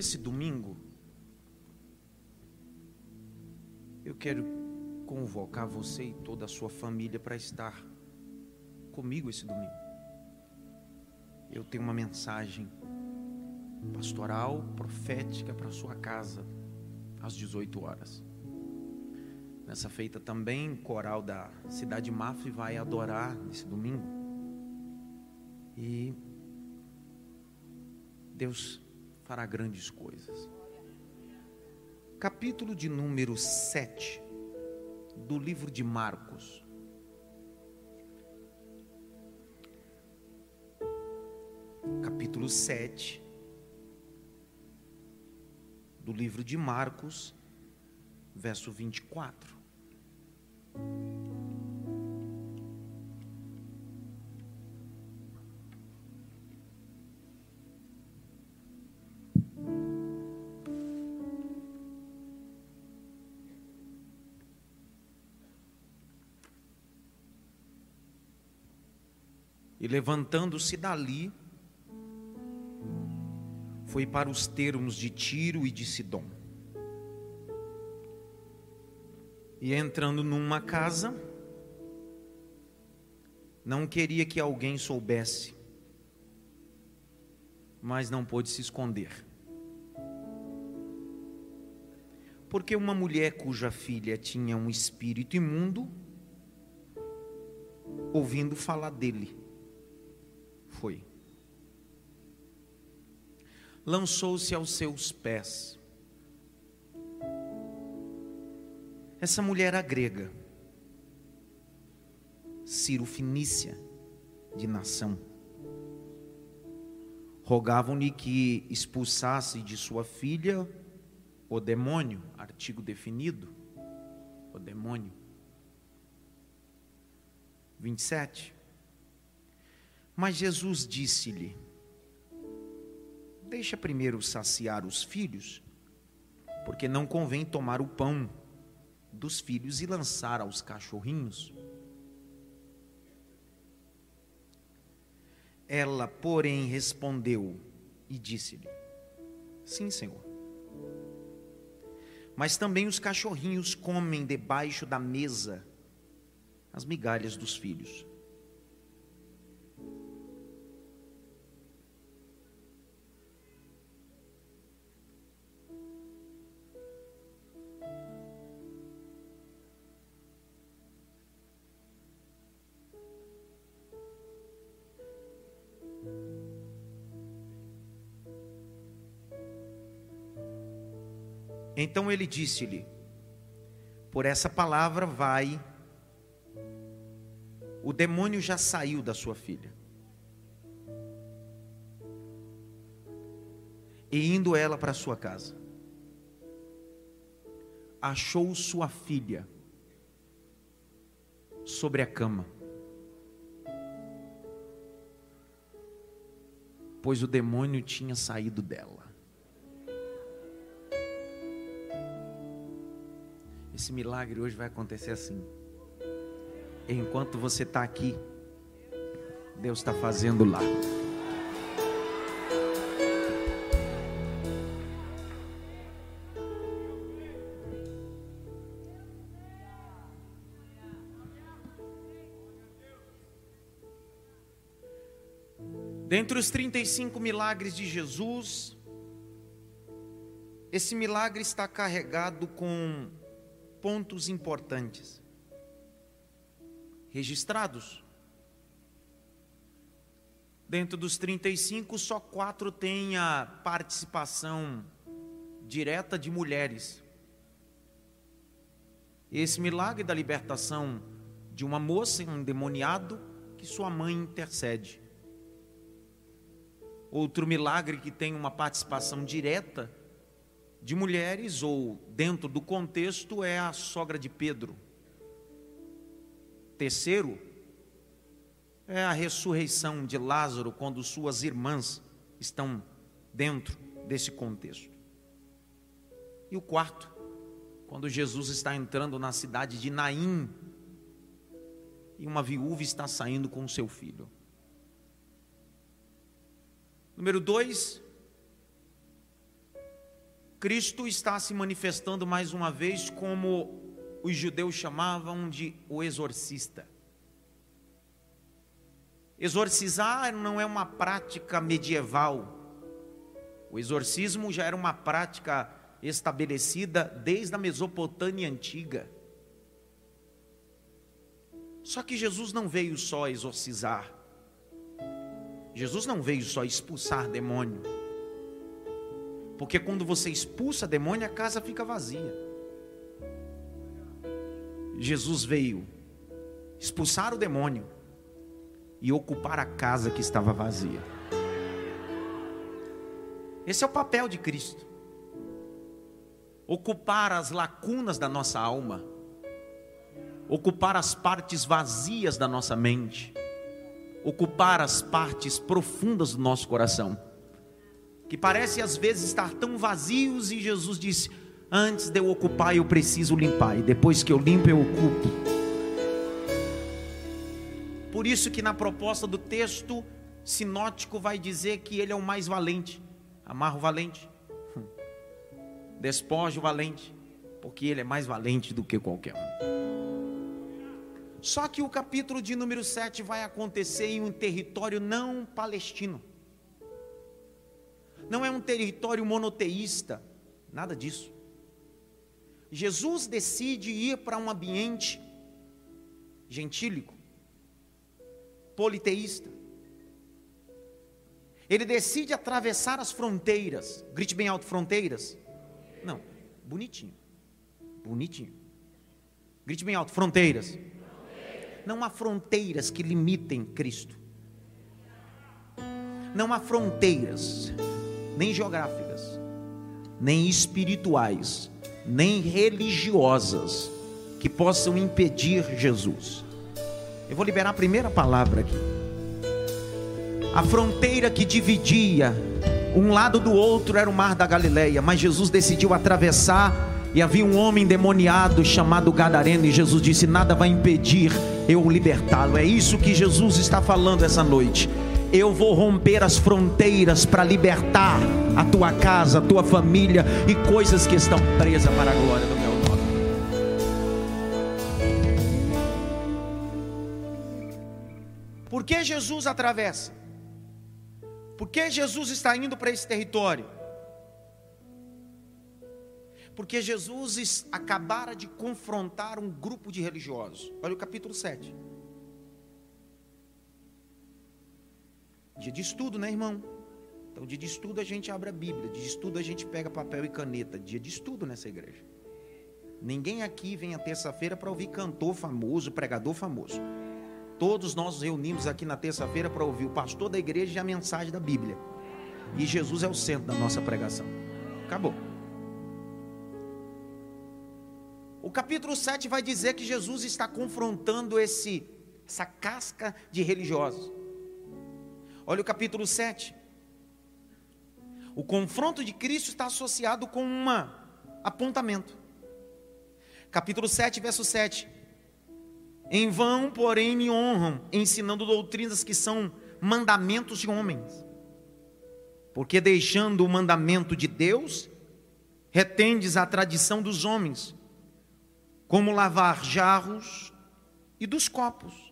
Esse domingo, eu quero convocar você e toda a sua família para estar comigo esse domingo. Eu tenho uma mensagem pastoral, profética para sua casa, às 18 horas. Nessa feita também, o coral da Cidade Mafra vai adorar nesse domingo. E Deus fará grandes coisas. Capítulo de número 7 do livro de Marcos. Capítulo 7 do livro de Marcos, verso 24. Levantando-se dali, foi para os termos de Tiro e de Sidom. E entrando numa casa, não queria que alguém soubesse, mas não pôde se esconder. Porque uma mulher cuja filha tinha um espírito imundo, ouvindo falar dele, foi. Lançou-se aos seus pés. Essa mulher era grega, Ciro Finícia, de nação. Rogavam-lhe que expulsasse de sua filha o demônio, artigo definido, o demônio. 27. Mas Jesus disse-lhe: Deixa primeiro saciar os filhos, porque não convém tomar o pão dos filhos e lançar aos cachorrinhos. Ela, porém, respondeu e disse-lhe: Sim, Senhor. Mas também os cachorrinhos comem debaixo da mesa as migalhas dos filhos. Então ele disse-lhe: Por essa palavra vai, o demônio já saiu da sua filha. E indo ela para sua casa, achou sua filha sobre a cama, pois o demônio tinha saído dela. Esse milagre hoje vai acontecer assim. Enquanto você está aqui, Deus está fazendo lá. Dentre os 35 milagres de Jesus, esse milagre está carregado com pontos importantes registrados. Dentro dos 35, só quatro têm a participação direta de mulheres. Esse milagre da libertação de uma moça endemoniado que sua mãe intercede. Outro milagre que tem uma participação direta de mulheres, ou dentro do contexto, é a sogra de Pedro. Terceiro, é a ressurreição de Lázaro, quando suas irmãs estão dentro desse contexto. E o quarto, quando Jesus está entrando na cidade de Naim, e uma viúva está saindo com seu filho. Número dois, Cristo está se manifestando mais uma vez como os judeus chamavam de o exorcista. Exorcizar não é uma prática medieval. O exorcismo já era uma prática estabelecida desde a Mesopotâmia antiga. Só que Jesus não veio só exorcizar. Jesus não veio só expulsar demônio. Porque quando você expulsa demônio, a casa fica vazia. Jesus veio expulsar o demônio e ocupar a casa que estava vazia. Esse é o papel de Cristo. Ocupar as lacunas da nossa alma, ocupar as partes vazias da nossa mente, ocupar as partes profundas do nosso coração, que parece às vezes estar tão vazios, e Jesus disse: Antes de eu ocupar, eu preciso limpar, e depois que eu limpo, eu ocupo. Por isso que na proposta do texto sinótico vai dizer que ele é o mais valente. Amarra o valente. Despoja o valente, porque ele é mais valente do que qualquer um. Só que o capítulo de número 7 vai acontecer em um território não palestino. Não é um território monoteísta, nada disso. Jesus decide ir para um ambiente gentílico, politeísta. Ele decide atravessar as fronteiras. Grite bem alto: fronteiras. Não, bonitinho. Bonitinho. Grite bem alto: fronteiras. Não há fronteiras que limitem Cristo. Não há fronteiras, nem geográficas, nem espirituais, nem religiosas que possam impedir Jesus. Eu vou liberar a primeira palavra aqui. A fronteira que dividia um lado do outro era o mar da Galileia, mas Jesus decidiu atravessar e havia um homem demoniado chamado Gadareno e Jesus disse: "Nada vai impedir eu libertá-lo". É isso que Jesus está falando essa noite eu vou romper as fronteiras para libertar a tua casa, a tua família e coisas que estão presas para a glória do meu nome. Por que Jesus atravessa? Por que Jesus está indo para esse território? Porque Jesus acabara de confrontar um grupo de religiosos. Olha o capítulo 7. Dia de estudo, né, irmão? Então, dia de estudo a gente abre a Bíblia, dia de estudo a gente pega papel e caneta. Dia de estudo nessa igreja. Ninguém aqui vem a terça-feira para ouvir cantor famoso, pregador famoso. Todos nós nos reunimos aqui na terça-feira para ouvir o pastor da igreja e a mensagem da Bíblia. E Jesus é o centro da nossa pregação. Acabou. O capítulo 7 vai dizer que Jesus está confrontando esse essa casca de religiosos. Olha o capítulo 7. O confronto de Cristo está associado com um apontamento. Capítulo 7, verso 7. Em vão, porém, me honram, ensinando doutrinas que são mandamentos de homens. Porque deixando o mandamento de Deus, retendes a tradição dos homens, como lavar jarros e dos copos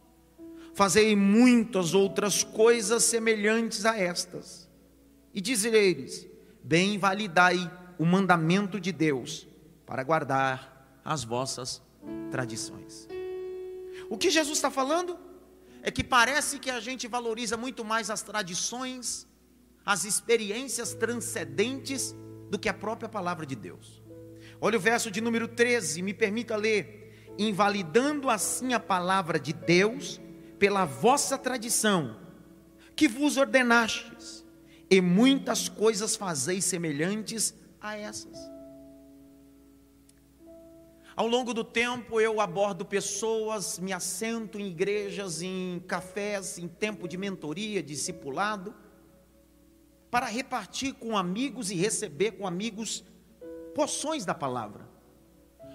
fazei muitas outras coisas semelhantes a estas. E dizereis: Bem validai o mandamento de Deus para guardar as vossas tradições. O que Jesus está falando é que parece que a gente valoriza muito mais as tradições, as experiências transcendentes do que a própria palavra de Deus. Olha o verso de número 13, me permita ler. Invalidando assim a palavra de Deus, pela vossa tradição, que vos ordenastes, e muitas coisas fazeis semelhantes a essas. Ao longo do tempo eu abordo pessoas, me assento em igrejas, em cafés, em tempo de mentoria, discipulado, para repartir com amigos e receber com amigos porções da palavra.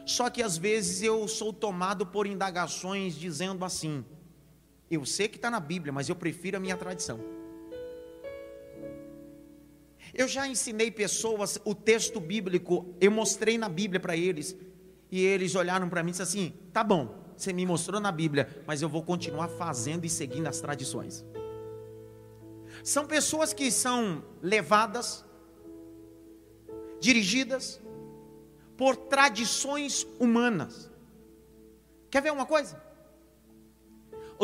Só que às vezes eu sou tomado por indagações dizendo assim: eu sei que está na Bíblia, mas eu prefiro a minha tradição. Eu já ensinei pessoas o texto bíblico, eu mostrei na Bíblia para eles, e eles olharam para mim e disseram assim: tá bom, você me mostrou na Bíblia, mas eu vou continuar fazendo e seguindo as tradições. São pessoas que são levadas, dirigidas por tradições humanas. Quer ver uma coisa?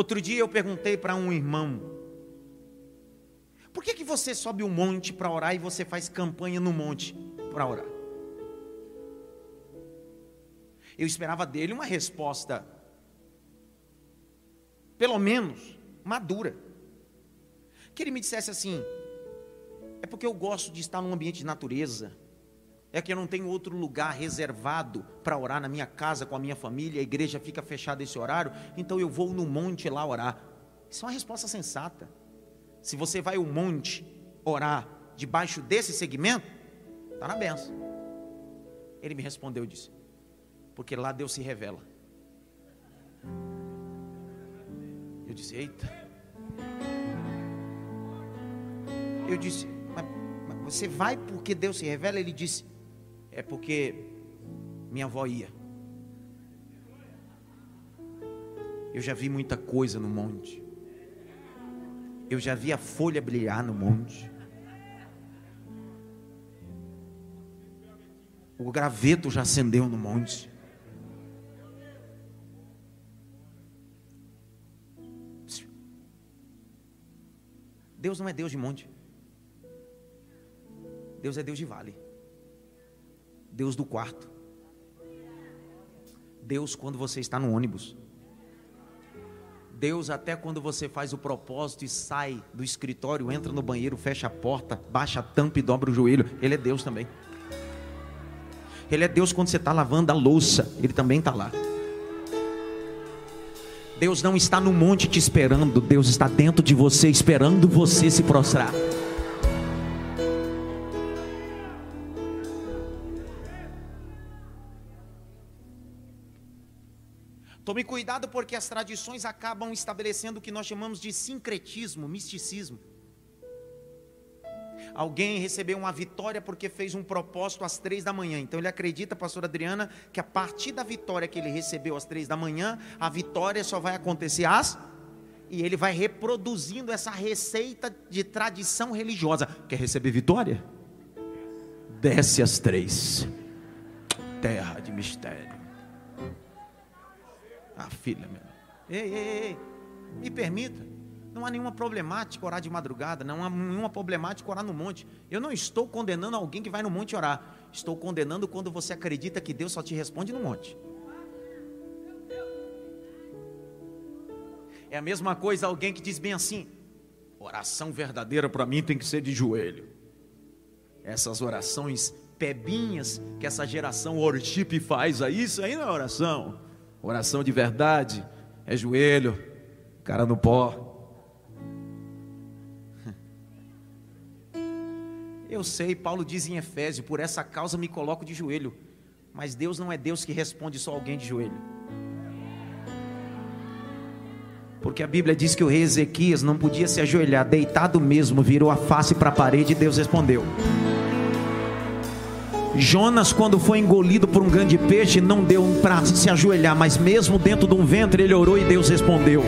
Outro dia eu perguntei para um irmão: por que, que você sobe um monte para orar e você faz campanha no monte para orar? Eu esperava dele uma resposta, pelo menos madura. Que ele me dissesse assim: é porque eu gosto de estar num ambiente de natureza, é que eu não tenho outro lugar reservado para orar na minha casa com a minha família, a igreja fica fechada esse horário, então eu vou no monte lá orar. Isso é uma resposta sensata. Se você vai ao monte orar debaixo desse segmento, está na benção. Ele me respondeu e disse: Porque lá Deus se revela. Eu disse: Eita. Eu disse: mas, mas você vai porque Deus se revela? Ele disse: É porque minha avó ia. Eu já vi muita coisa no monte. Eu já vi a folha brilhar no monte. O graveto já acendeu no monte. Deus não é Deus de monte. Deus é Deus de vale. Deus do quarto. Deus quando você está no ônibus. Deus, até quando você faz o propósito e sai do escritório, entra no banheiro, fecha a porta, baixa a tampa e dobra o joelho, Ele é Deus também. Ele é Deus quando você está lavando a louça, Ele também está lá. Deus não está no monte te esperando, Deus está dentro de você, esperando você se prostrar. Tome cuidado porque as tradições acabam estabelecendo o que nós chamamos de sincretismo, misticismo. Alguém recebeu uma vitória porque fez um propósito às três da manhã. Então ele acredita, pastor Adriana, que a partir da vitória que ele recebeu às três da manhã, a vitória só vai acontecer às. E ele vai reproduzindo essa receita de tradição religiosa. Quer receber vitória? Desce às três. Terra de mistério. Ah, filha, meu. Ei, ei, ei, me permita. Não há nenhuma problemática orar de madrugada, não há nenhuma problemática orar no monte. Eu não estou condenando alguém que vai no monte orar. Estou condenando quando você acredita que Deus só te responde no monte. É a mesma coisa alguém que diz bem assim: oração verdadeira para mim tem que ser de joelho. Essas orações pebinhas que essa geração worship faz aí, isso aí não é oração. Oração de verdade é joelho, cara no pó. Eu sei, Paulo diz em Efésio: por essa causa me coloco de joelho. Mas Deus não é Deus que responde só alguém de joelho. Porque a Bíblia diz que o rei Ezequias não podia se ajoelhar, deitado mesmo, virou a face para a parede e Deus respondeu. Jonas, quando foi engolido por um grande peixe, não deu um para se ajoelhar, mas mesmo dentro de um ventre, ele orou e Deus respondeu.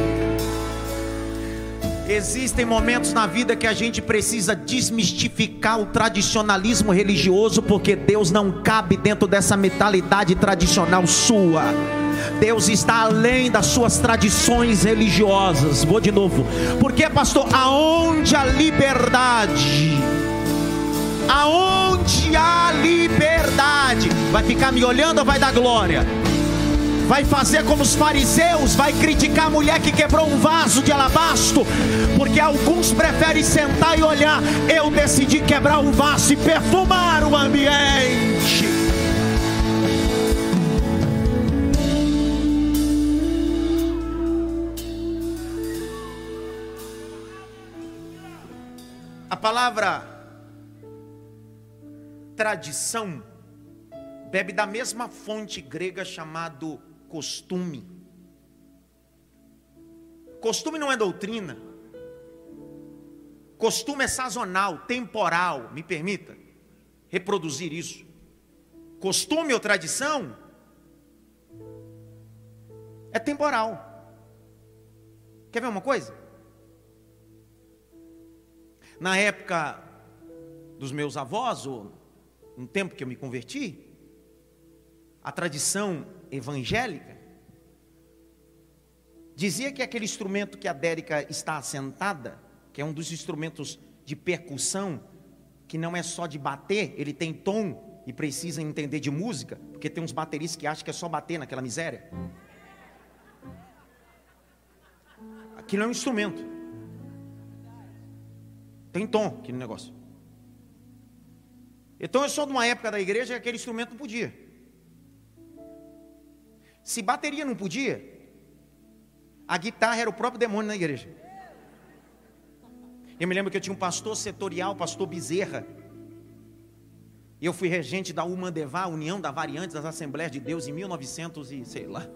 Existem momentos na vida que a gente precisa desmistificar o tradicionalismo religioso, porque Deus não cabe dentro dessa mentalidade tradicional sua. Deus está além das suas tradições religiosas. Vou de novo. Porque, pastor, aonde a liberdade? Aonde há liberdade? Vai ficar me olhando ou vai dar glória? Vai fazer como os fariseus, vai criticar a mulher que quebrou um vaso de alabastro, porque alguns preferem sentar e olhar. Eu decidi quebrar um vaso e perfumar o ambiente. A palavra tradição bebe da mesma fonte grega chamado costume. Costume não é doutrina. Costume é sazonal, temporal, me permita reproduzir isso. Costume ou tradição é temporal. Quer ver uma coisa? Na época dos meus avós, ou no tempo que eu me converti, a tradição evangélica dizia que aquele instrumento que a Dérica está assentada, que é um dos instrumentos de percussão, que não é só de bater, ele tem tom e precisa entender de música, porque tem uns bateristas que acham que é só bater naquela miséria. Aquilo é um instrumento. Tem tom aquele negócio. Então eu sou de uma época da igreja que aquele instrumento não podia. Se bateria não podia, a guitarra era o próprio demônio na igreja. Eu me lembro que eu tinha um pastor setorial, pastor Bezerra. Eu fui regente da Umandevá, União da Variantes das Assembleias de Deus, em 1900 e sei lá.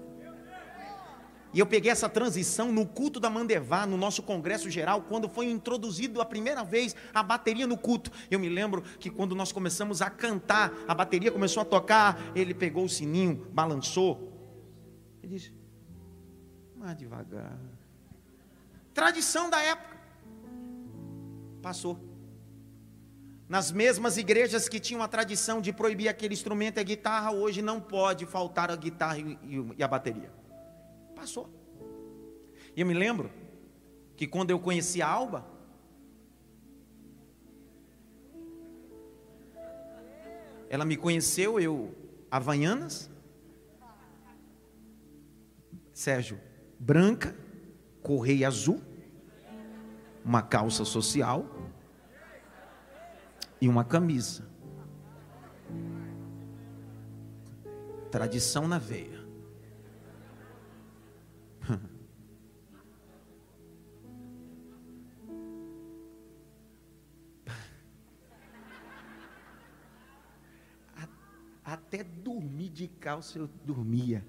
E eu peguei essa transição no culto da Mandevá, no nosso congresso geral, quando foi introduzido a primeira vez a bateria no culto. Eu me lembro que quando nós começamos a cantar, a bateria começou a tocar, ele pegou o sininho, balançou. Ele disse: Mais devagar. Tradição da época. Passou. Nas mesmas igrejas que tinham a tradição de proibir aquele instrumento, a guitarra, hoje não pode faltar a guitarra e a bateria. Passou. E eu me lembro que quando eu conheci a Alba, ela me conheceu, eu, Havaianas, Sérgio, branca, correia azul, uma calça social e uma camisa. Tradição na veia. Até dormir de calça eu dormia.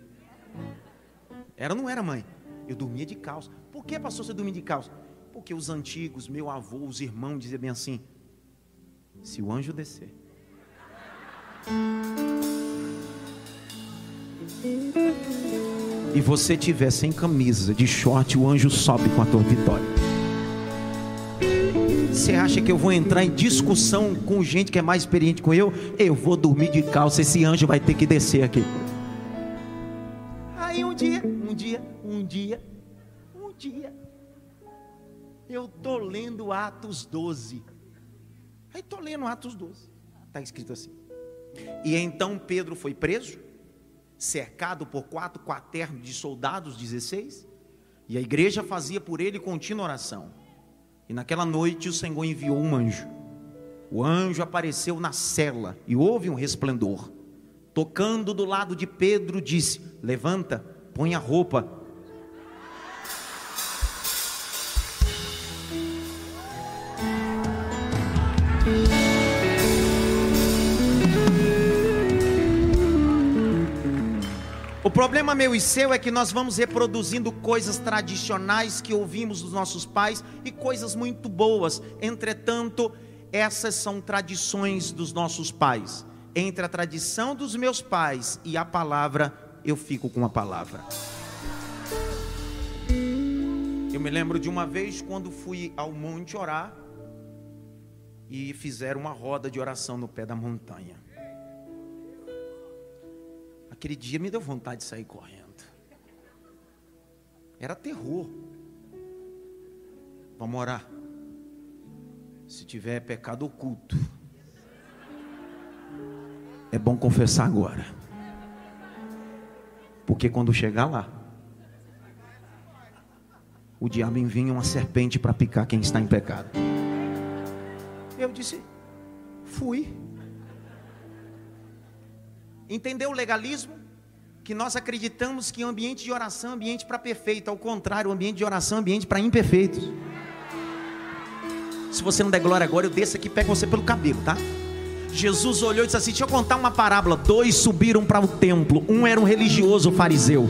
Era não era, mãe? Eu dormia de calça. Por que, pastor, você dormia de calça? Porque os antigos, meu avô, os irmãos diziam bem assim: se o anjo descer. E você tiver sem camisa, de short, o anjo sobe com a tua vitória. Você acha que eu vou entrar em discussão com gente que é mais experiente com eu? Eu vou dormir de calça, esse anjo vai ter que descer aqui. Aí um dia, um dia, um dia, um dia, eu tô lendo Atos 12. Aí tô lendo Atos 12. Está escrito assim. E então Pedro foi preso, cercado por quatro quaternos de soldados, 16, e a igreja fazia por ele contínua oração. E naquela noite o Senhor enviou um anjo. O anjo apareceu na cela e houve um resplendor. Tocando do lado de Pedro, disse: Levanta, põe a roupa. O problema meu e seu é que nós vamos reproduzindo coisas tradicionais que ouvimos dos nossos pais e coisas muito boas. Entretanto, essas são tradições dos nossos pais. Entre a tradição dos meus pais e a palavra, eu fico com a palavra. Eu me lembro de uma vez quando fui ao monte orar e fizeram uma roda de oração no pé da montanha. Aquele dia me deu vontade de sair correndo. Era terror. Vamos orar. Se tiver pecado oculto, é bom confessar agora. Porque quando chegar lá, o diabo envia uma serpente para picar quem está em pecado. Eu disse, fui. Entendeu o legalismo? Que nós acreditamos que ambiente de oração é ambiente para perfeito, ao contrário, ambiente de oração é ambiente para imperfeitos. Se você não der glória agora, eu desço aqui e pego você pelo cabelo, tá? Jesus olhou e disse assim: Deixa eu contar uma parábola. Dois subiram para o templo. Um era um religioso fariseu.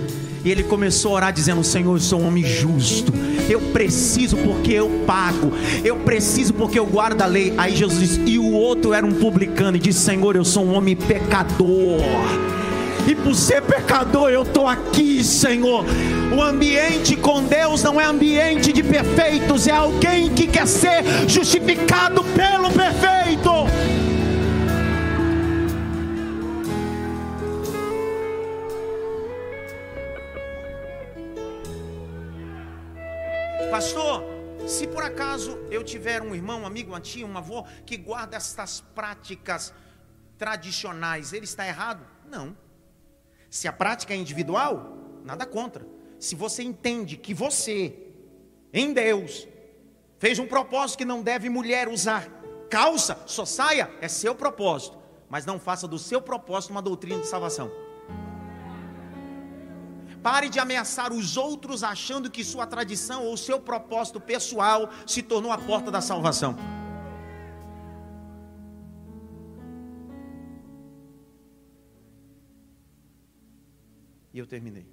E ele começou a orar, dizendo: Senhor, eu sou um homem justo Eu preciso porque eu pago. Eu preciso porque eu guardo a lei. Aí Jesus disse: E o outro era um publicano e disse: Senhor, eu sou um homem pecador e por ser pecador eu estou aqui, Senhor. O ambiente com Deus não é ambiente de perfeitos, é alguém que quer ser justificado pelo perfeito. Pastor, se por acaso eu tiver um irmão, um amigo, uma tia, uma avó que guarda estas práticas tradicionais, ele está errado? Não. Se a prática é individual, nada contra. Se você entende que você, em Deus, fez um propósito que não deve mulher usar calça, só saia, é seu propósito. Mas não faça do seu propósito uma doutrina de salvação. Pare de ameaçar os outros achando que sua tradição ou seu propósito pessoal se tornou a porta da salvação. E eu terminei.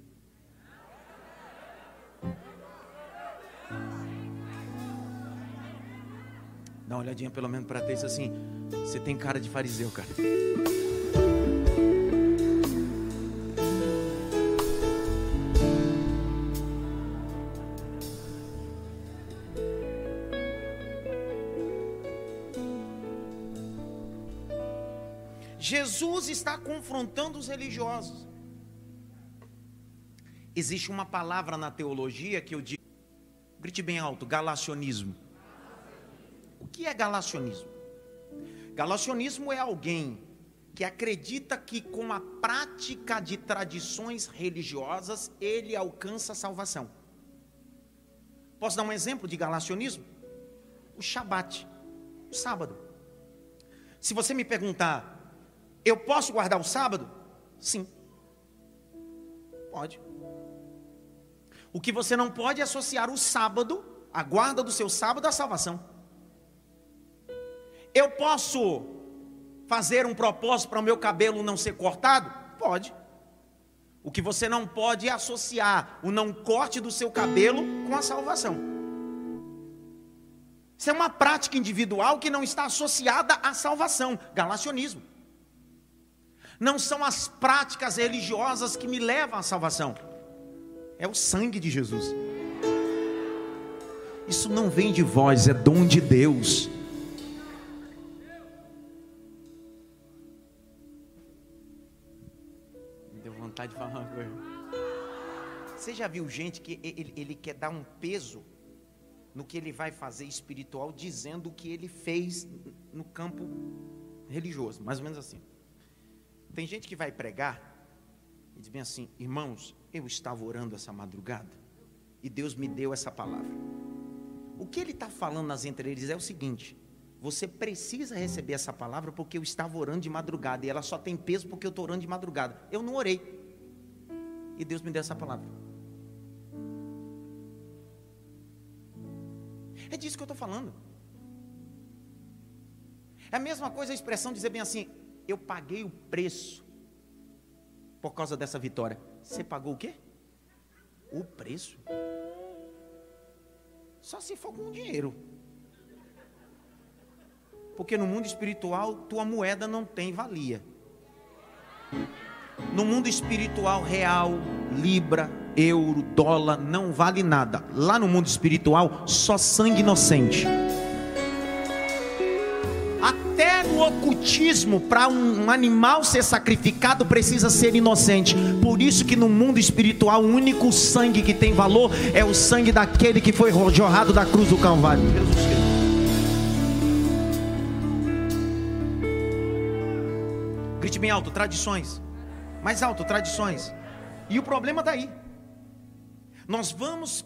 Dá uma olhadinha pelo menos para ter isso assim. Você tem cara de fariseu, cara. Jesus está confrontando os religiosos. Existe uma palavra na teologia que eu digo, grite bem alto, galacionismo. O que é galacionismo? Galacionismo é alguém que acredita que com a prática de tradições religiosas ele alcança a salvação. Posso dar um exemplo de galacionismo? O Shabat, o sábado. Se você me perguntar, eu posso guardar o sábado? Sim. Pode. O que você não pode é associar o sábado, a guarda do seu sábado, à salvação. Eu posso fazer um propósito para o meu cabelo não ser cortado? Pode. O que você não pode é associar o não corte do seu cabelo com a salvação. Isso é uma prática individual que não está associada à salvação, galacionismo. Não são as práticas religiosas que me levam à salvação. É o sangue de Jesus. Isso não vem de vós, é dom de Deus. Me deu vontade de falar uma coisa. Você já viu gente que ele, ele quer dar um peso no que ele vai fazer espiritual, dizendo o que ele fez no campo religioso, mais ou menos assim. Tem gente que vai pregar e diz bem assim: irmãos, eu estava orando essa madrugada e Deus me deu essa palavra. O que ele está falando nas entrelinhas é o seguinte: você precisa receber essa palavra porque eu estava orando de madrugada e ela só tem peso porque eu estou orando de madrugada. Eu não orei e Deus me deu essa palavra. É disso que eu estou falando. É a mesma coisa a expressão dizer bem assim: eu paguei o preço por causa dessa vitória. Você pagou o quê? O preço. Só se for com dinheiro. Porque no mundo espiritual, tua moeda não tem valia. No mundo espiritual real, libra, euro, dólar, não vale nada. Lá no mundo espiritual, só sangue inocente o ocultismo, para um animal ser sacrificado, precisa ser inocente. Por isso que no mundo espiritual, o único sangue que tem valor é o sangue daquele que foi jorrado da cruz do Calvário. Jesus Cristo. Grite bem alto, tradições. Mais alto, tradições. E o problema daí. Tá Nós vamos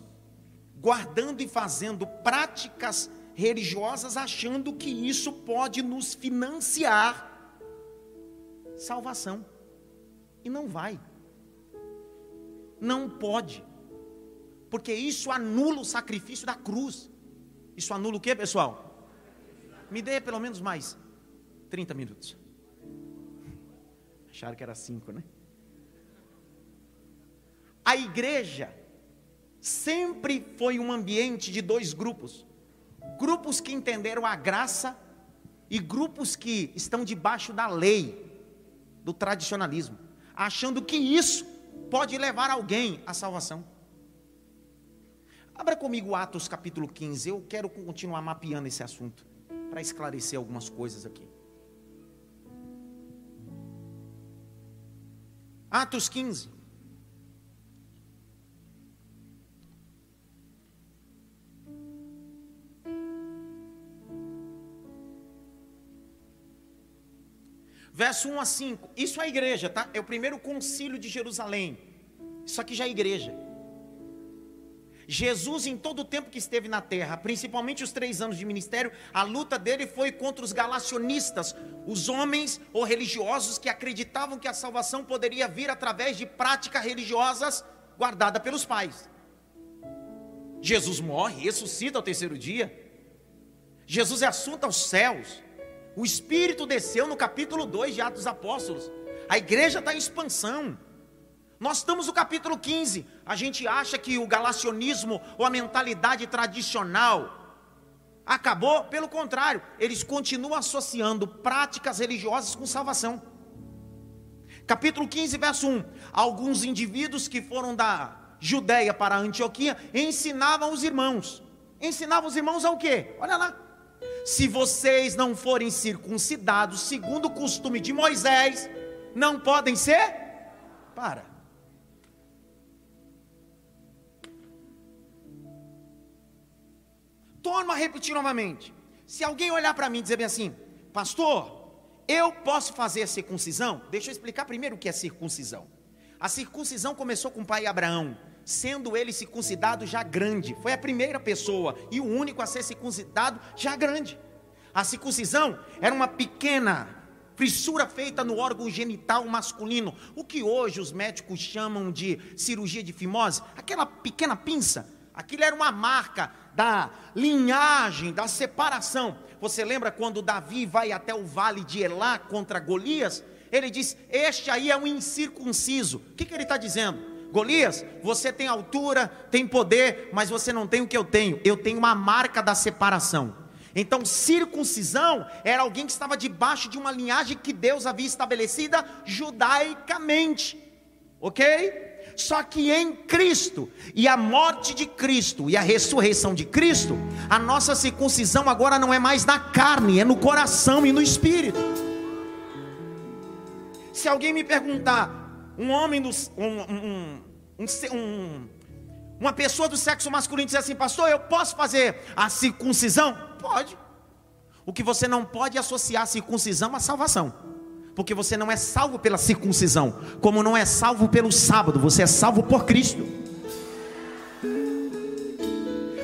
guardando e fazendo práticas religiosas achando que isso pode nos financiar salvação. E não vai. Não pode. Porque isso anula o sacrifício da cruz. Isso anula o que, pessoal? Me dê pelo menos mais 30 minutos. Acharam que era cinco, né? A igreja sempre foi um ambiente de dois grupos: grupos que entenderam a graça e grupos que estão debaixo da lei, do tradicionalismo, achando que isso pode levar alguém à salvação. Abra comigo Atos capítulo 15, eu quero continuar mapeando esse assunto, para esclarecer algumas coisas aqui. Atos 15. Verso 1 a 5. Isso é a igreja, tá? É o primeiro concílio de Jerusalém. Isso aqui já é igreja. Jesus, em todo o tempo que esteve na terra, principalmente os três anos de ministério, a luta dele foi contra os galacionistas, os homens ou religiosos que acreditavam que a salvação poderia vir através de práticas religiosas guardadas pelos pais. Jesus morre, ressuscita ao terceiro dia. Jesus é assunto aos céus. O Espírito desceu no capítulo 2 de Atos Apóstolos. A igreja está em expansão. Nós estamos no capítulo 15. A gente acha que o galacionismo ou a mentalidade tradicional acabou, pelo contrário, eles continuam associando práticas religiosas com salvação. Capítulo 15, verso 1. Alguns indivíduos que foram da Judéia para a Antioquia ensinavam os irmãos. Ensinavam os irmãos ao quê? Olha lá se vocês não forem circuncidados, segundo o costume de Moisés, não podem ser? Para. Torno a repetir novamente. Se alguém olhar para mim e dizer bem assim, pastor, eu posso fazer a circuncisão? Deixa eu explicar primeiro o que é circuncisão. A circuncisão começou com o pai Abraão sendo ele circuncidado já grande. Foi a primeira pessoa e o único a ser circuncidado já grande. A circuncisão era uma pequena fissura feita no órgão genital masculino, o que hoje os médicos chamam de cirurgia de fimose, aquela pequena pinça. Aquilo era uma marca da linhagem, da separação. Você lembra quando Davi vai até o vale de Elá contra Golias? Ele diz: Este aí é um incircunciso. O que, que ele está dizendo? Golias, você tem altura, tem poder, mas você não tem o que eu tenho. Eu tenho uma marca da separação. Então, circuncisão era alguém que estava debaixo de uma linhagem que Deus havia estabelecida judaicamente. Ok? Só que em Cristo, e a morte de Cristo, e a ressurreição de Cristo, a nossa circuncisão agora não é mais na carne, é no coração e no espírito. Se alguém me perguntar, um homem, do, um, um, um, uma pessoa do sexo masculino diz assim, pastor, eu posso fazer a circuncisão? Pode. O que você não pode é associar a circuncisão à salvação. Porque você não é salvo pela circuncisão, como não é salvo pelo sábado, você é salvo por Cristo.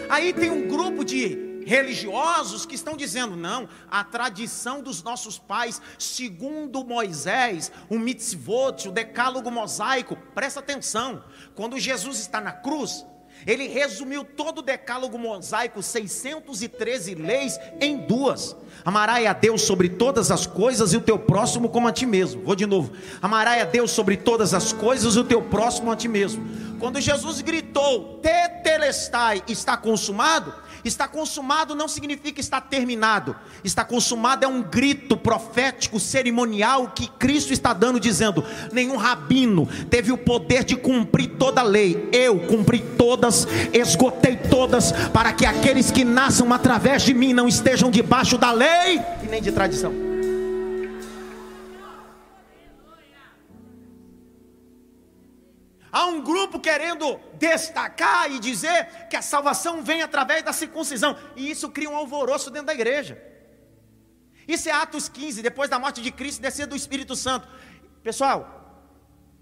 Aí tem um grupo de religiosos que estão dizendo: não, a tradição dos nossos pais, segundo Moisés, o mitzvot, o decálogo mosaico, presta atenção, quando Jesus está na cruz, ele resumiu todo o decálogo mosaico, 613 leis, em duas. Amarás a Deus sobre todas as coisas e o teu próximo como a ti mesmo. Vou de novo. Amarás a Deus sobre todas as coisas e o teu próximo a ti mesmo. Quando Jesus gritou, Tetelestai, está consumado, Está consumado não significa está terminado. Está consumado é um grito profético, cerimonial que Cristo está dando, dizendo: nenhum rabino teve o poder de cumprir toda a lei. Eu cumpri todas, esgotei todas, para que aqueles que nasçam através de mim não estejam debaixo da lei e nem de tradição. Grupo querendo destacar e dizer que a salvação vem através da circuncisão, e isso cria um alvoroço dentro da igreja. Isso é Atos 15, depois da morte de Cristo, descer do Espírito Santo. Pessoal,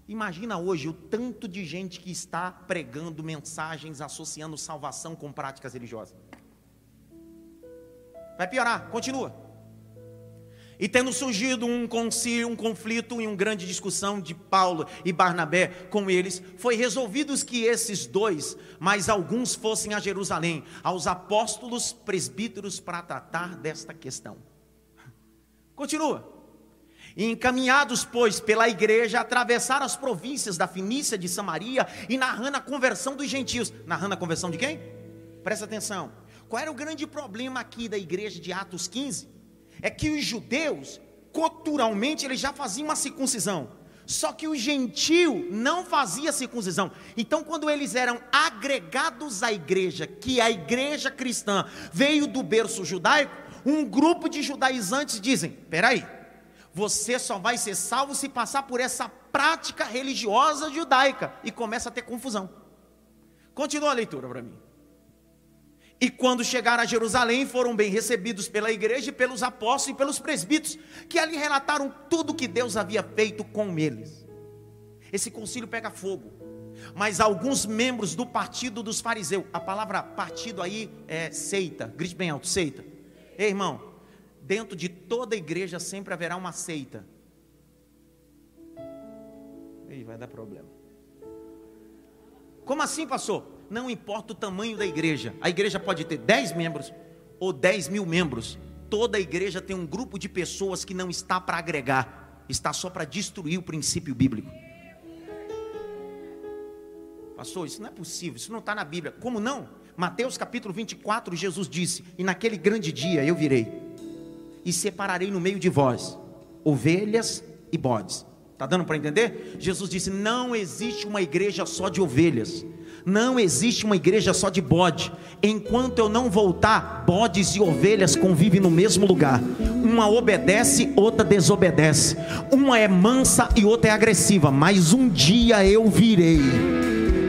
imagina hoje o tanto de gente que está pregando mensagens associando salvação com práticas religiosas. Vai piorar, continua. E tendo surgido um concílio, um conflito e uma grande discussão de Paulo e Barnabé com eles, foi resolvido que esses dois, mais alguns fossem a Jerusalém, aos apóstolos presbíteros para tratar desta questão. Continua. Encaminhados, pois, pela igreja, atravessaram as províncias da Finícia, de Samaria, e narrando a conversão dos gentios. Narrando a conversão de quem? Presta atenção. Qual era o grande problema aqui da igreja de Atos 15? É que os judeus, culturalmente, eles já faziam uma circuncisão. Só que o gentio não fazia circuncisão. Então, quando eles eram agregados à igreja, que a igreja cristã veio do berço judaico, um grupo de judaizantes dizem: peraí, você só vai ser salvo se passar por essa prática religiosa judaica. E começa a ter confusão. Continua a leitura para mim. E quando chegaram a Jerusalém, foram bem recebidos pela igreja, pelos apóstolos e pelos presbíteros, que ali relataram tudo que Deus havia feito com eles. Esse concílio pega fogo. Mas alguns membros do partido dos fariseus, a palavra partido aí é seita, grite bem alto, seita. Ei, irmão, dentro de toda igreja sempre haverá uma seita. Ei, vai dar problema. Como assim, pastor? Não importa o tamanho da igreja, a igreja pode ter 10 membros ou 10 mil membros, toda igreja tem um grupo de pessoas que não está para agregar, está só para destruir o princípio bíblico. Pastor, isso não é possível, isso não está na Bíblia. Como não? Mateus capítulo 24, Jesus disse: E naquele grande dia eu virei, e separarei no meio de vós ovelhas e bodes. Está dando para entender? Jesus disse: Não existe uma igreja só de ovelhas, não existe uma igreja só de bode. Enquanto eu não voltar, bodes e ovelhas convivem no mesmo lugar. Uma obedece, outra desobedece. Uma é mansa e outra é agressiva. Mas um dia eu virei.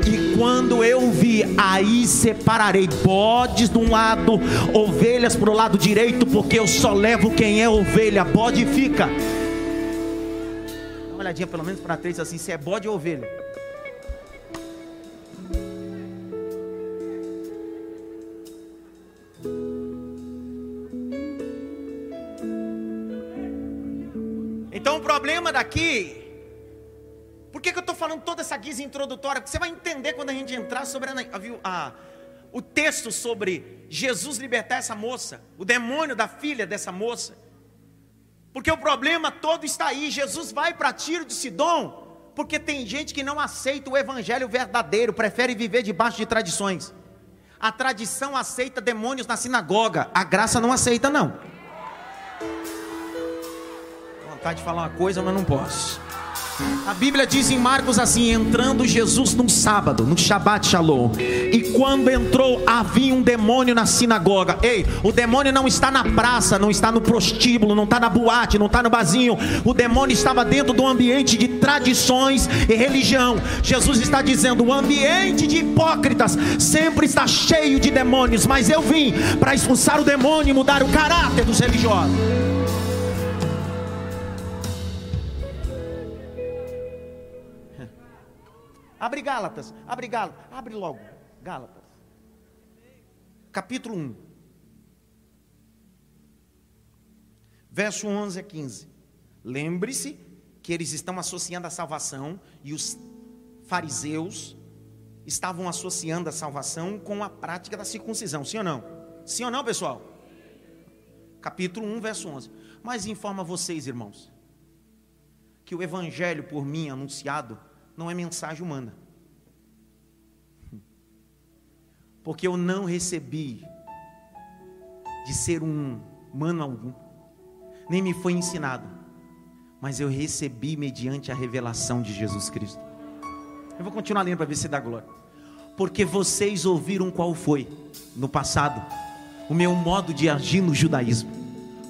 E quando eu vi, aí separarei bodes de um lado, ovelhas para o lado direito, porque eu só levo quem é ovelha. Bode fica. Dá uma olhadinha pelo menos para três assim, se é bode ou ovelha. Problema daqui, por que, que eu estou falando toda essa guisa introdutória? Porque você vai entender quando a gente entrar sobre a, a, o texto sobre Jesus libertar essa moça, o demônio da filha dessa moça. Porque o problema todo está aí. Jesus vai para Tiro de Sidom, porque tem gente que não aceita o evangelho verdadeiro, prefere viver debaixo de tradições. A tradição aceita demônios na sinagoga, a graça não aceita, não vontade de falar uma coisa, mas não posso. A Bíblia diz em Marcos assim: entrando Jesus num sábado, no Shabbat Shalom, e quando entrou, havia um demônio na sinagoga. Ei, o demônio não está na praça, não está no prostíbulo, não está na boate, não está no barzinho. O demônio estava dentro do ambiente de tradições e religião. Jesus está dizendo: o ambiente de hipócritas sempre está cheio de demônios, mas eu vim para expulsar o demônio e mudar o caráter dos religiosos. Abre Gálatas, abre Gálatas, abre logo, Gálatas. Capítulo 1. Verso 11 a 15. Lembre-se que eles estão associando a salvação e os fariseus estavam associando a salvação com a prática da circuncisão, sim ou não? Sim ou não, pessoal? Capítulo 1, verso 11. Mas informa vocês, irmãos, que o evangelho por mim anunciado não é mensagem humana. Porque eu não recebi de ser um humano algum, nem me foi ensinado, mas eu recebi mediante a revelação de Jesus Cristo. Eu vou continuar lendo para ver se dá glória. Porque vocês ouviram qual foi, no passado, o meu modo de agir no judaísmo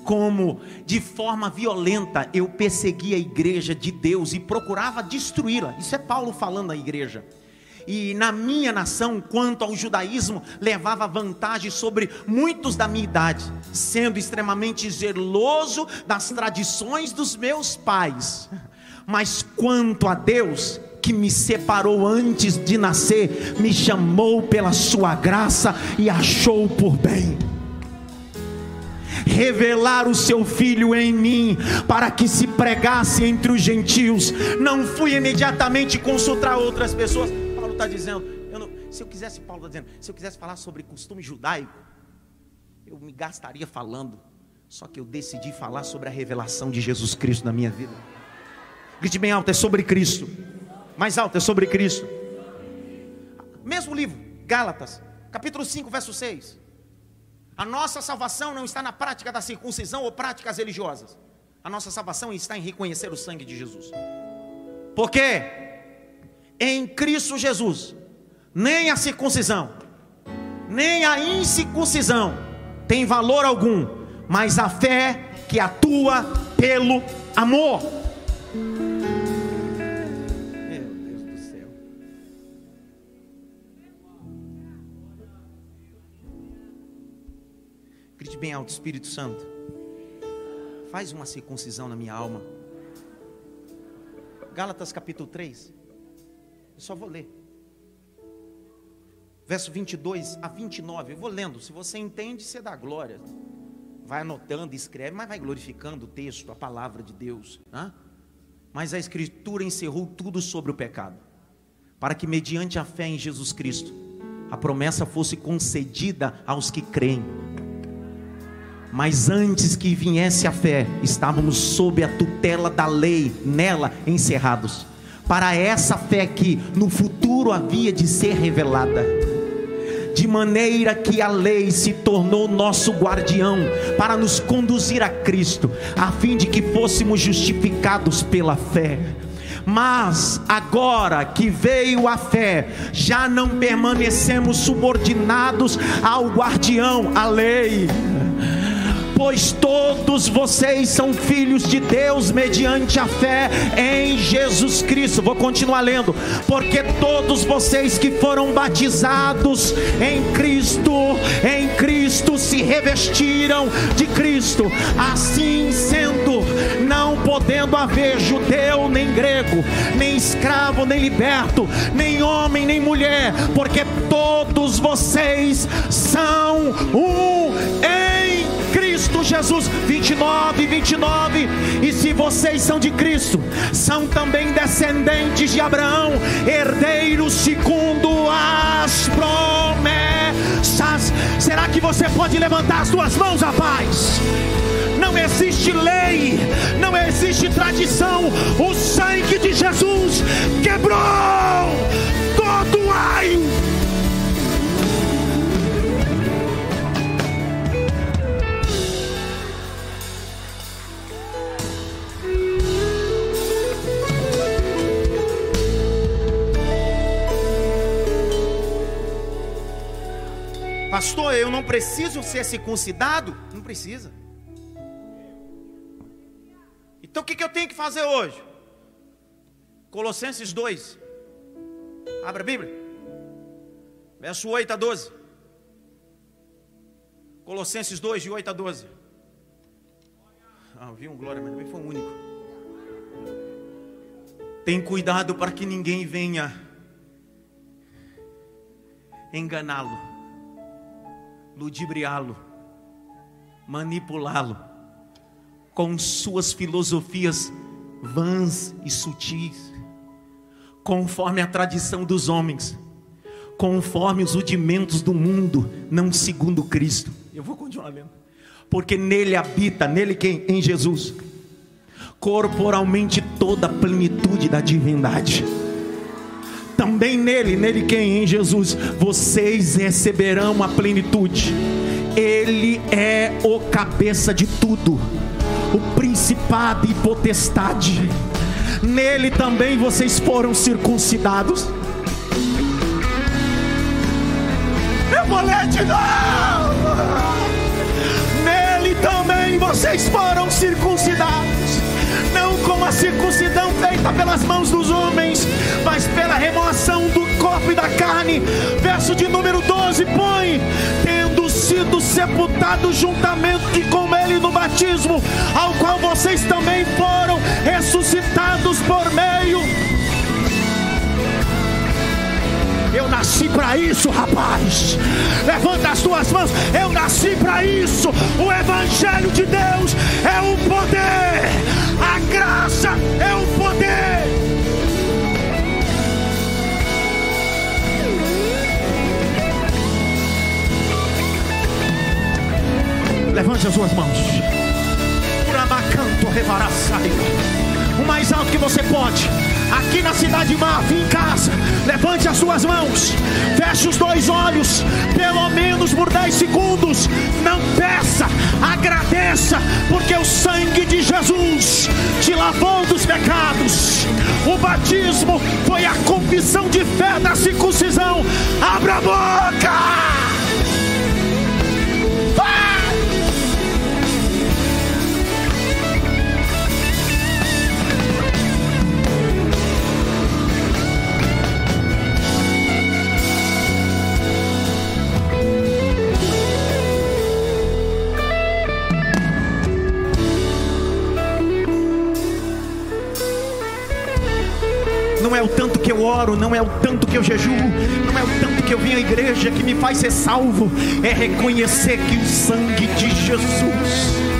como de forma violenta eu persegui a igreja de Deus e procurava destruí-la. Isso é Paulo falando à igreja. E na minha nação, quanto ao judaísmo, levava vantagem sobre muitos da minha idade, sendo extremamente zeloso das tradições dos meus pais. Mas quanto a Deus, que me separou antes de nascer, me chamou pela sua graça e achou por bem revelar o seu filho em mim, para que se pregasse entre os gentios. Não fui imediatamente consultar outras pessoas. Paulo está dizendo, eu não, se eu quisesse, Paulo está dizendo, se eu quisesse falar sobre costume judaico, eu me gastaria falando. Só que eu decidi falar sobre a revelação de Jesus Cristo na minha vida. Grite bem alto, é sobre Cristo. Mais alto, é sobre Cristo. Mesmo livro, Gálatas, capítulo 5, verso 6. A nossa salvação não está na prática da circuncisão ou práticas religiosas. A nossa salvação está em reconhecer o sangue de Jesus. Porque em Cristo Jesus, nem a circuncisão, nem a incircuncisão tem valor algum, mas a fé que atua pelo amor. Grite bem alto, Espírito Santo. Faz uma circuncisão na minha alma. Gálatas capítulo 3. Eu só vou ler. Verso 22 a 29. Eu vou lendo. Se você entende, você dá glória. Vai anotando, escreve, mas vai glorificando o texto, a palavra de Deus. Né? Mas a Escritura encerrou tudo sobre o pecado, para que, mediante a fé em Jesus Cristo, a promessa fosse concedida aos que creem. Mas antes que viesse a fé, estávamos sob a tutela da lei, nela encerrados, para essa fé que no futuro havia de ser revelada. De maneira que a lei se tornou nosso guardião para nos conduzir a Cristo, a fim de que fôssemos justificados pela fé. Mas agora que veio a fé, já não permanecemos subordinados ao guardião, à lei pois todos vocês são filhos de Deus mediante a fé em Jesus Cristo. Vou continuar lendo, porque todos vocês que foram batizados em Cristo, em Cristo se revestiram de Cristo. Assim sendo, não podendo haver judeu nem grego, nem escravo nem liberto, nem homem nem mulher, porque todos vocês são um em Jesus. 29, 29. E se vocês são de Cristo, são também descendentes de Abraão, herdeiros segundo as promessas. Será que você pode levantar as suas mãos, rapaz? Não existe lei, não existe tradição. O sangue de Jesus quebrou todo ai Pastor, eu não preciso ser circuncidado? Não precisa. Então o que, eu tenho que fazer hoje? Colossenses 2. Abra a Bíblia. Verso 8 a 12. Colossenses 2, de 8 a 12. Ah, vi um glória, mas também foi um único. Tem cuidado para que ninguém venha enganá-lo ludibriá-lo, manipulá-lo com suas filosofias vãs e sutis, conforme a tradição dos homens, conforme os rudimentos do mundo, não segundo Cristo. Eu vou continuar lendo. Porque nele habita, nele quem? Em Jesus, corporalmente toda a plenitude da divindade também nele, nele quem? Em Jesus, vocês receberão a plenitude. Ele é o cabeça de tudo, o principado e potestade. Nele também vocês foram circuncidados. Eu vou de novo. Nele também vocês foram circuncidados não com a circuncidão feita pelas mãos dos homens, mas pela remoção do corpo e da carne. Verso de número 12: põe, tendo sido sepultados juntamente com ele no batismo, ao qual vocês também foram ressuscitados por meio eu nasci para isso, rapaz. Levanta as tuas mãos. Eu nasci para isso. O Evangelho de Deus é o poder. Graça é o poder. Levante as suas mãos. O mais alto que você pode. Aqui na cidade mar, em casa. Levante as suas mãos. Feche os dois olhos. Pelo menos por 10 segundos. Não peça, agradeça. Porque o sangue de Jesus te lavou dos pecados. O batismo foi a confissão de fé da circuncisão. Abra a boca. Que eu oro, não é o tanto que eu jejuo, não é o tanto que eu vim à igreja que me faz ser salvo, é reconhecer que o sangue de Jesus,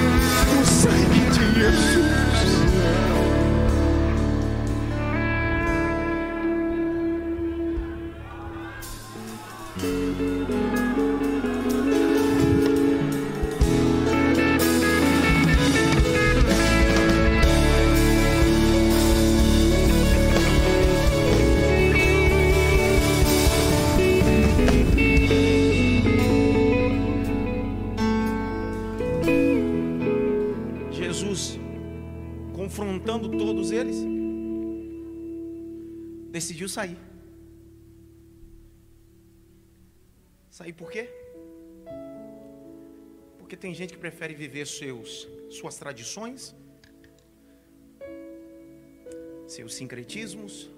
decidiu sair. Sair por quê? Porque tem gente que prefere viver seus, suas tradições, seus sincretismos,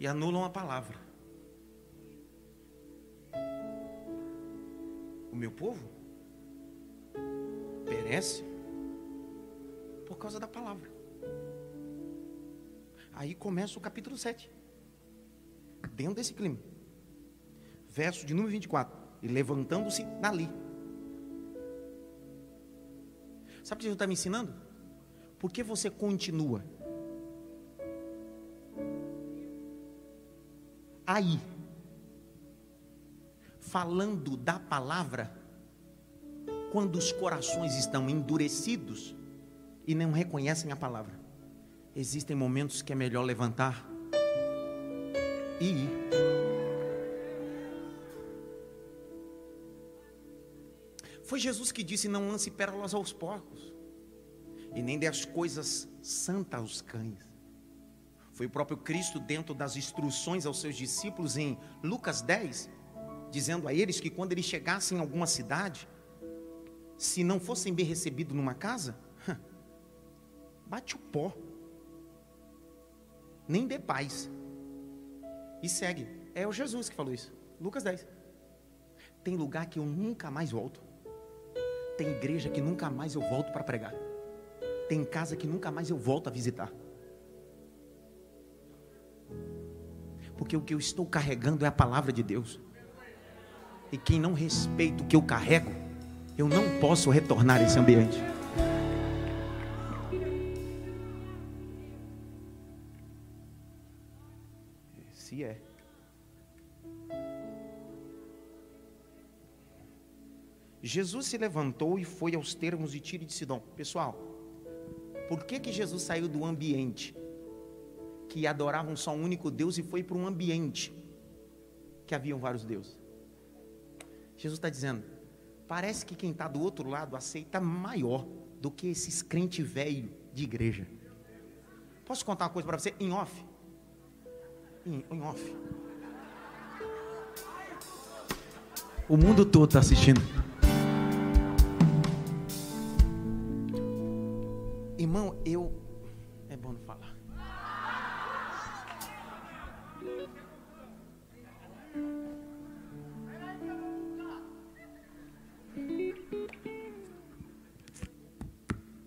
e anulam a palavra. O meu povo perece por causa da palavra. Aí começa o capítulo 7. Dentro desse clima. Verso de número 24. E levantando-se dali. Sabe o que Jesus está me ensinando? Porque você continua aí, falando da palavra, quando os corações estão endurecidos e não reconhecem a palavra existem momentos que é melhor levantar e ir. Foi Jesus que disse: Não lance pérolas aos porcos, e nem dê as coisas santas aos cães. Foi o próprio Cristo, dentro das instruções aos seus discípulos, em Lucas 10, dizendo a eles que quando eles chegassem em alguma cidade, se não fossem bem recebidos numa casa, bate o pó nem dê paz. E segue. É o Jesus que falou isso. Lucas 10. Tem lugar que eu nunca mais volto. Tem igreja que nunca mais eu volto para pregar. Tem casa que nunca mais eu volto a visitar. Porque o que eu estou carregando é a palavra de Deus. E quem não respeita o que eu carrego, eu não posso retornar a esse ambiente. É. Jesus se levantou e foi aos termos de Tiro de Sidom. Pessoal, por que, que Jesus saiu do ambiente que adoravam só um único Deus e foi para um ambiente que haviam vários deuses? Jesus está dizendo, parece que quem está do outro lado aceita maior do que esses crentes velho de igreja. Posso contar uma coisa para você em off? Em, em off. O mundo todo está assistindo. Irmão, eu. É bom não falar.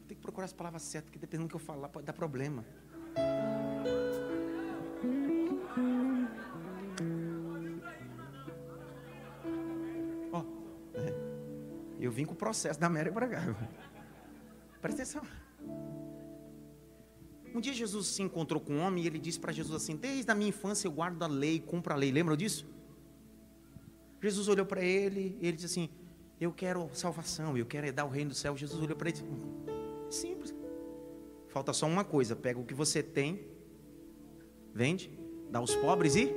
Tem que procurar as palavras certas, que dependendo do que eu falar, pode dar problema. Vim com o processo da América para cá. Presta atenção. Um dia Jesus se encontrou com um homem e ele disse para Jesus assim: Desde a minha infância eu guardo a lei, cumpro a lei. Lembra disso? Jesus olhou para ele e ele disse assim: Eu quero salvação, eu quero dar o reino do céu. Jesus olhou para ele e disse: hum, Simples. Falta só uma coisa: pega o que você tem, vende, dá aos pobres e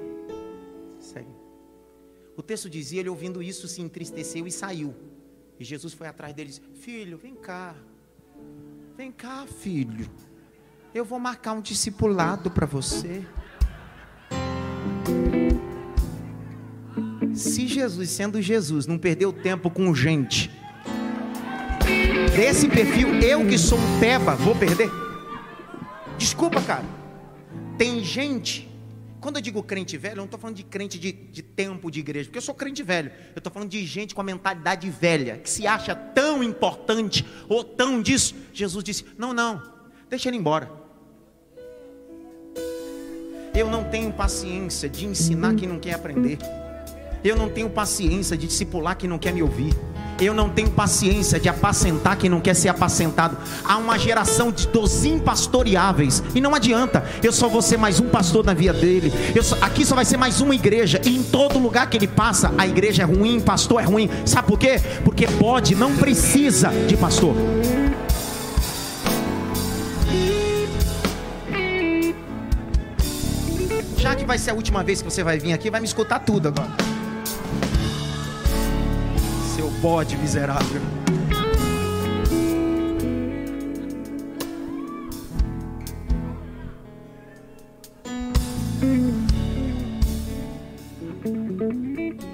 segue. O texto dizia: ele ouvindo isso se entristeceu e saiu. E Jesus foi atrás dele e disse: Filho, vem cá. Vem cá, filho. Eu vou marcar um discipulado para você. Se Jesus, sendo Jesus, não perdeu tempo com gente desse perfil, eu que sou um teba, vou perder? Desculpa, cara. Tem gente quando eu digo crente velho, eu não estou falando de crente de, de tempo de igreja, porque eu sou crente velho. Eu estou falando de gente com a mentalidade velha, que se acha tão importante ou tão disso. Jesus disse: Não, não, deixa ele embora. Eu não tenho paciência de ensinar quem não quer aprender. Eu não tenho paciência de discipular quem não quer me ouvir. Eu não tenho paciência de apacentar quem não quer ser apacentado. Há uma geração de dos impastoreáveis. E não adianta. Eu só vou ser mais um pastor na vida dele. Só, aqui só vai ser mais uma igreja. E em todo lugar que ele passa, a igreja é ruim, pastor é ruim. Sabe por quê? Porque pode, não precisa de pastor. Já que vai ser a última vez que você vai vir aqui, vai me escutar tudo agora bode miserável.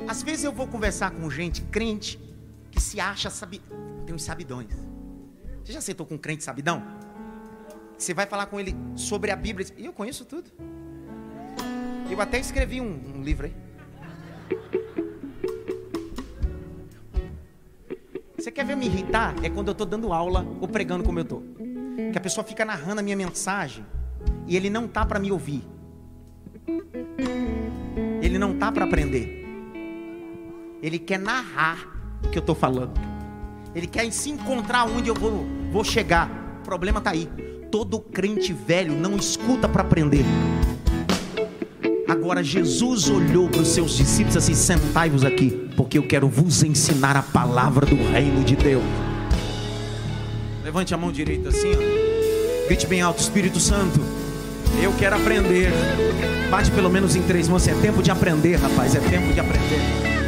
Às vezes eu vou conversar com gente crente que se acha sabi... tem uns sabidões. Você já sentou com um crente sabidão? Você vai falar com ele sobre a Bíblia e eu conheço tudo. Eu até escrevi um, um livro aí. Você quer ver me irritar? É quando eu estou dando aula ou pregando como eu estou. Que a pessoa fica narrando a minha mensagem e ele não tá para me ouvir. Ele não tá para aprender. Ele quer narrar o que eu estou falando. Ele quer se encontrar onde eu vou, vou chegar. O problema está aí. Todo crente velho não escuta para aprender. Agora Jesus olhou para os seus discípulos assim: sentai-vos aqui, porque eu quero vos ensinar a palavra do reino de Deus. Levante a mão direita assim, ó. grite bem alto: Espírito Santo, eu quero aprender. Bate pelo menos em três mãos. É tempo de aprender, rapaz. É tempo de aprender.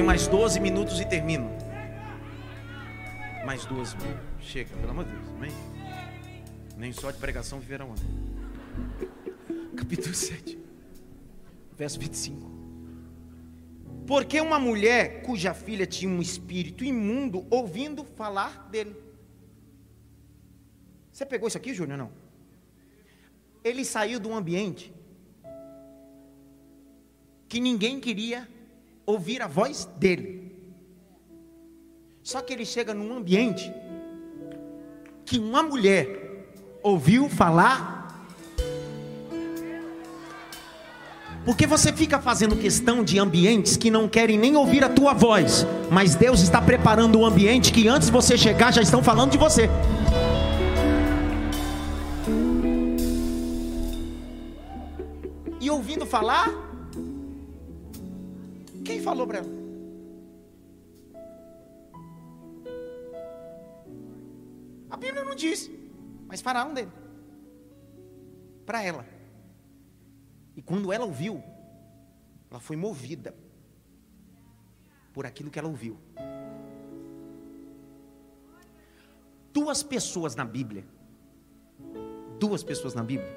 Mais 12 minutos e termino. Mais 12. Chega, pelo amor de Deus. Amém? Nem só de pregação viverão ontem. Capítulo 7, verso 25. Porque uma mulher cuja filha tinha um espírito imundo ouvindo falar dele. Você pegou isso aqui, Júnior? Não. Ele saiu de um ambiente que ninguém queria ouvir a voz dele. Só que ele chega num ambiente que uma mulher ouviu falar. Porque você fica fazendo questão de ambientes que não querem nem ouvir a tua voz, mas Deus está preparando um ambiente que antes de você chegar já estão falando de você. E ouvindo falar, quem falou para ela? A Bíblia não diz, mas falaram dele. Para ela. E quando ela ouviu, ela foi movida por aquilo que ela ouviu. Duas pessoas na Bíblia, duas pessoas na Bíblia,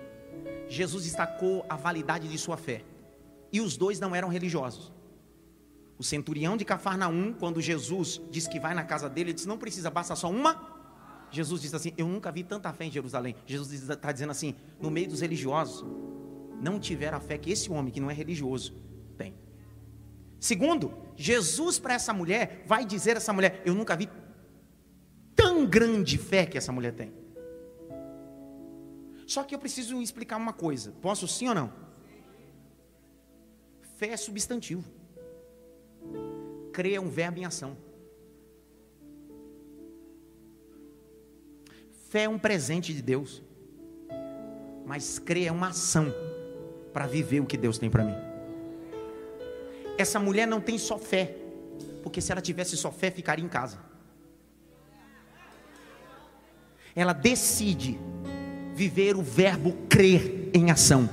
Jesus destacou a validade de sua fé. E os dois não eram religiosos. O centurião de Cafarnaum, quando Jesus diz que vai na casa dele, ele diz: Não precisa, basta só uma. Jesus diz assim: Eu nunca vi tanta fé em Jerusalém. Jesus está dizendo assim: No meio dos religiosos, não tiveram a fé que esse homem, que não é religioso, tem. Segundo, Jesus para essa mulher vai dizer a essa mulher: Eu nunca vi tão grande fé que essa mulher tem. Só que eu preciso explicar uma coisa: posso sim ou não? Fé é substantivo. Crer é um verbo em ação. Fé é um presente de Deus, mas crer é uma ação para viver o que Deus tem para mim. Essa mulher não tem só fé, porque se ela tivesse só fé, ficaria em casa. Ela decide viver o verbo crer em ação.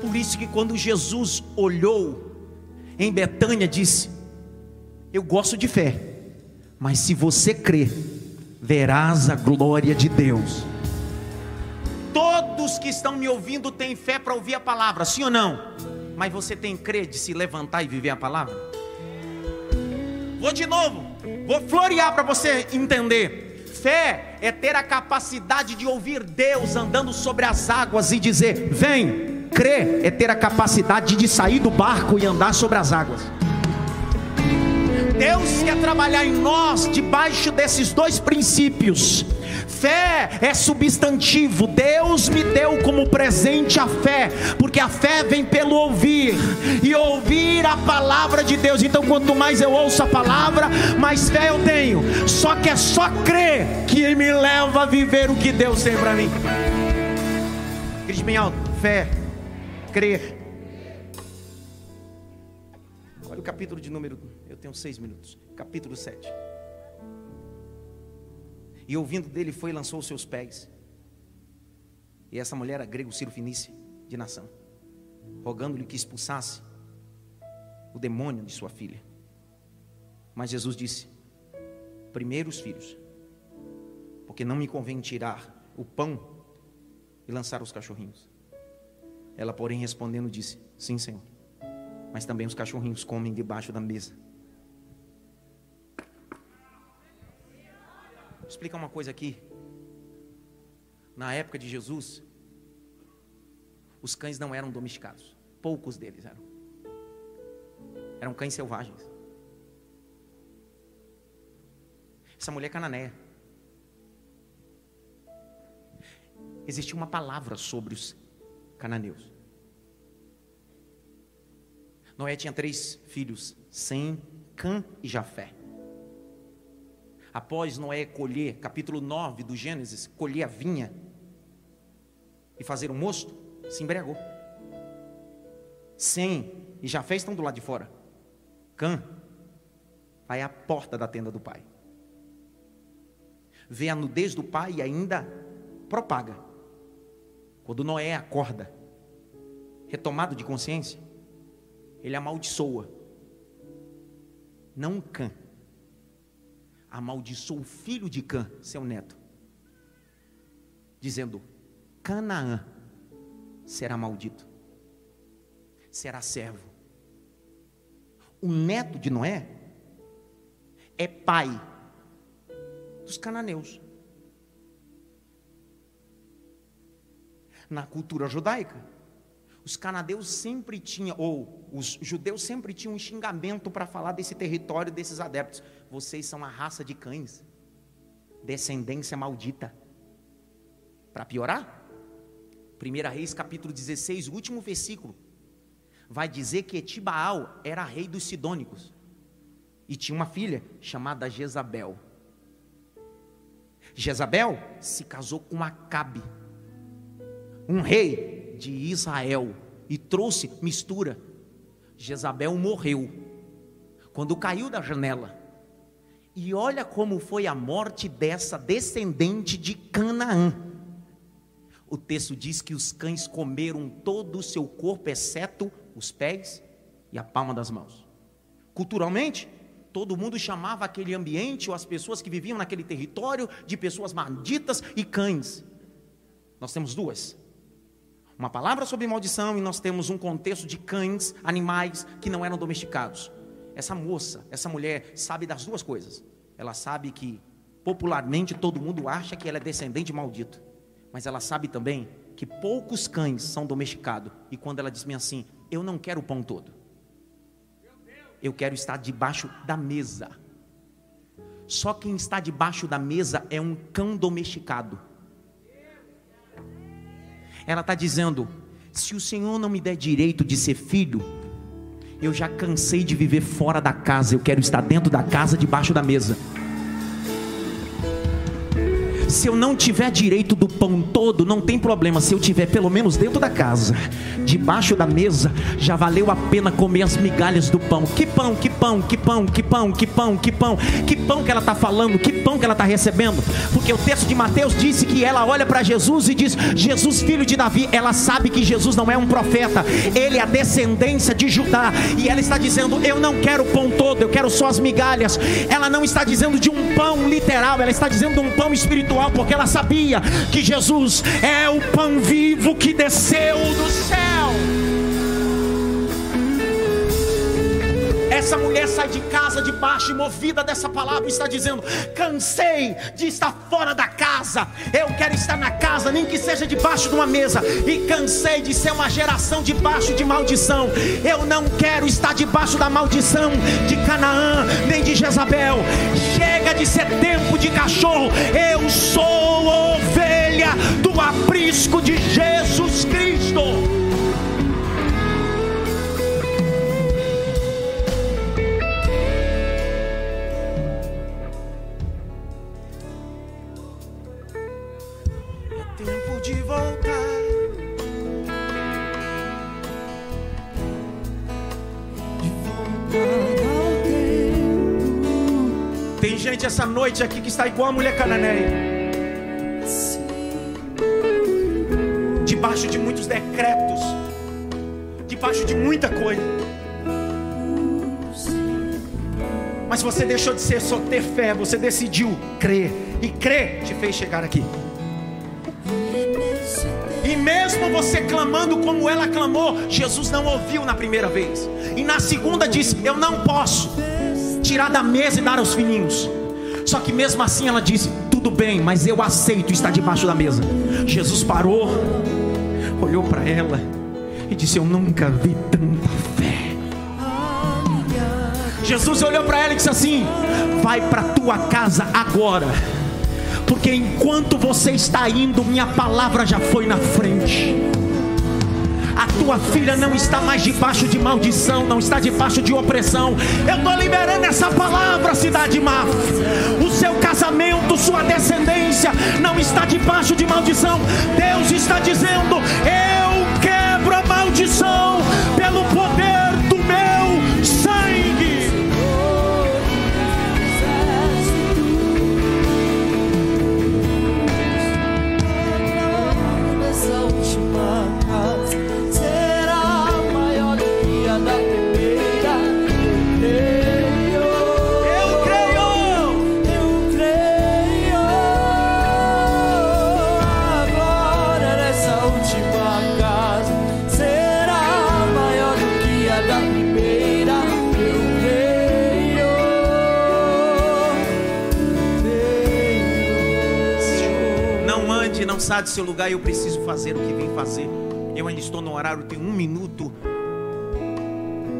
Por isso que quando Jesus olhou em Betânia, disse: Eu gosto de fé, mas se você crer, verás a glória de Deus. Todos que estão me ouvindo têm fé para ouvir a palavra, sim ou não? Mas você tem crer de se levantar e viver a palavra? Vou de novo, vou florear para você entender. Fé é ter a capacidade de ouvir Deus andando sobre as águas e dizer: Vem. Crer é ter a capacidade de sair do barco e andar sobre as águas. Deus quer trabalhar em nós debaixo desses dois princípios. Fé é substantivo. Deus me deu como presente a fé, porque a fé vem pelo ouvir e ouvir a palavra de Deus. Então, quanto mais eu ouço a palavra, mais fé eu tenho. Só que é só crer que me leva a viver o que Deus tem para mim. Grite bem alto: fé, crer. Olha o capítulo de número. Eu tenho seis minutos. Capítulo 7. E ouvindo dele foi e lançou os seus pés. E essa mulher era grego Ciro Finícia, de nação, rogando-lhe que expulsasse o demônio de sua filha. Mas Jesus disse: Primeiro os filhos, porque não me convém tirar o pão e lançar os cachorrinhos. Ela, porém, respondendo, disse: Sim, Senhor, mas também os cachorrinhos comem debaixo da mesa. Vou explicar uma coisa aqui. Na época de Jesus, os cães não eram domesticados. Poucos deles eram. Eram cães selvagens. Essa mulher cananeia. Existia uma palavra sobre os cananeus. Noé tinha três filhos: Sem, Cã e Jafé após Noé colher, capítulo 9 do Gênesis, colher a vinha e fazer o um mosto, se embriagou. Sem e Jafé estão do lado de fora. Cã vai à porta da tenda do pai. Vê a nudez do pai e ainda propaga. Quando Noé acorda, retomado de consciência, ele amaldiçoa. Não Cã, amaldiçoou o filho de Cã, seu neto, dizendo: Canaã será maldito, será servo. O neto de Noé é pai dos cananeus. Na cultura judaica, os canadeus sempre tinham, ou os judeus sempre tinham um xingamento para falar desse território, desses adeptos. Vocês são a raça de cães, descendência maldita. Para piorar, 1 Reis capítulo 16, o último versículo, vai dizer que Etibaal era rei dos Sidônicos e tinha uma filha chamada Jezabel. Jezabel se casou com Acabe, um rei de Israel, e trouxe mistura. Jezabel morreu quando caiu da janela. E olha como foi a morte dessa descendente de Canaã. O texto diz que os cães comeram todo o seu corpo, exceto os pés e a palma das mãos. Culturalmente, todo mundo chamava aquele ambiente ou as pessoas que viviam naquele território de pessoas malditas e cães. Nós temos duas. Uma palavra sobre maldição e nós temos um contexto de cães, animais que não eram domesticados. Essa moça, essa mulher, sabe das duas coisas. Ela sabe que popularmente todo mundo acha que ela é descendente maldito. Mas ela sabe também que poucos cães são domesticados. E quando ela diz assim: Eu não quero o pão todo. Eu quero estar debaixo da mesa. Só quem está debaixo da mesa é um cão domesticado. Ela está dizendo: se o Senhor não me der direito de ser filho, Eu já cansei de viver fora da casa, eu quero estar dentro da casa, debaixo da mesa se eu não tiver direito do pão todo, não tem problema. Se eu tiver pelo menos dentro da casa, debaixo da mesa, já valeu a pena comer as migalhas do pão. Que pão, que pão, que pão, que pão, que pão, que pão, que pão que ela está falando, que pão que ela está recebendo. Porque o texto de Mateus disse que ela olha para Jesus e diz: Jesus, filho de Davi. Ela sabe que Jesus não é um profeta, ele é a descendência de Judá. E ela está dizendo: Eu não quero o pão todo, eu quero só as migalhas. Ela não está dizendo de um pão literal, ela está dizendo de um pão espiritual porque ela sabia que Jesus é o pão vivo que desceu do céu. Essa mulher sai de casa de baixo e movida dessa palavra está dizendo: cansei de estar fora da casa. Eu quero estar na casa, nem que seja debaixo de uma mesa. E cansei de ser uma geração debaixo de maldição. Eu não quero estar debaixo da maldição de Canaã, nem de Jezabel. Chega de ser tempo de cachorro. Eu sou ovelha do aprisco de Jesus noite aqui que está igual a mulher cananeia. Debaixo de muitos decretos, debaixo de muita coisa. Mas você deixou de ser só ter fé, você decidiu crer. E crer te fez chegar aqui. E mesmo você clamando como ela clamou, Jesus não ouviu na primeira vez. E na segunda disse: Eu não posso tirar da mesa e dar aos filhinhos. Só que mesmo assim ela disse: Tudo bem, mas eu aceito estar debaixo da mesa. Jesus parou, olhou para ela e disse: Eu nunca vi tanta fé. Jesus olhou para ela e disse assim: Vai para tua casa agora, porque enquanto você está indo, minha palavra já foi na frente. A tua filha não está mais debaixo de maldição, não está debaixo de opressão. Eu estou liberando essa palavra, cidade má. O seu casamento, sua descendência não está debaixo de maldição. Deus está dizendo: Eu quebro a maldição pelo poder sai do seu lugar e eu preciso fazer o que vim fazer. Eu ainda estou no horário, tem um minuto.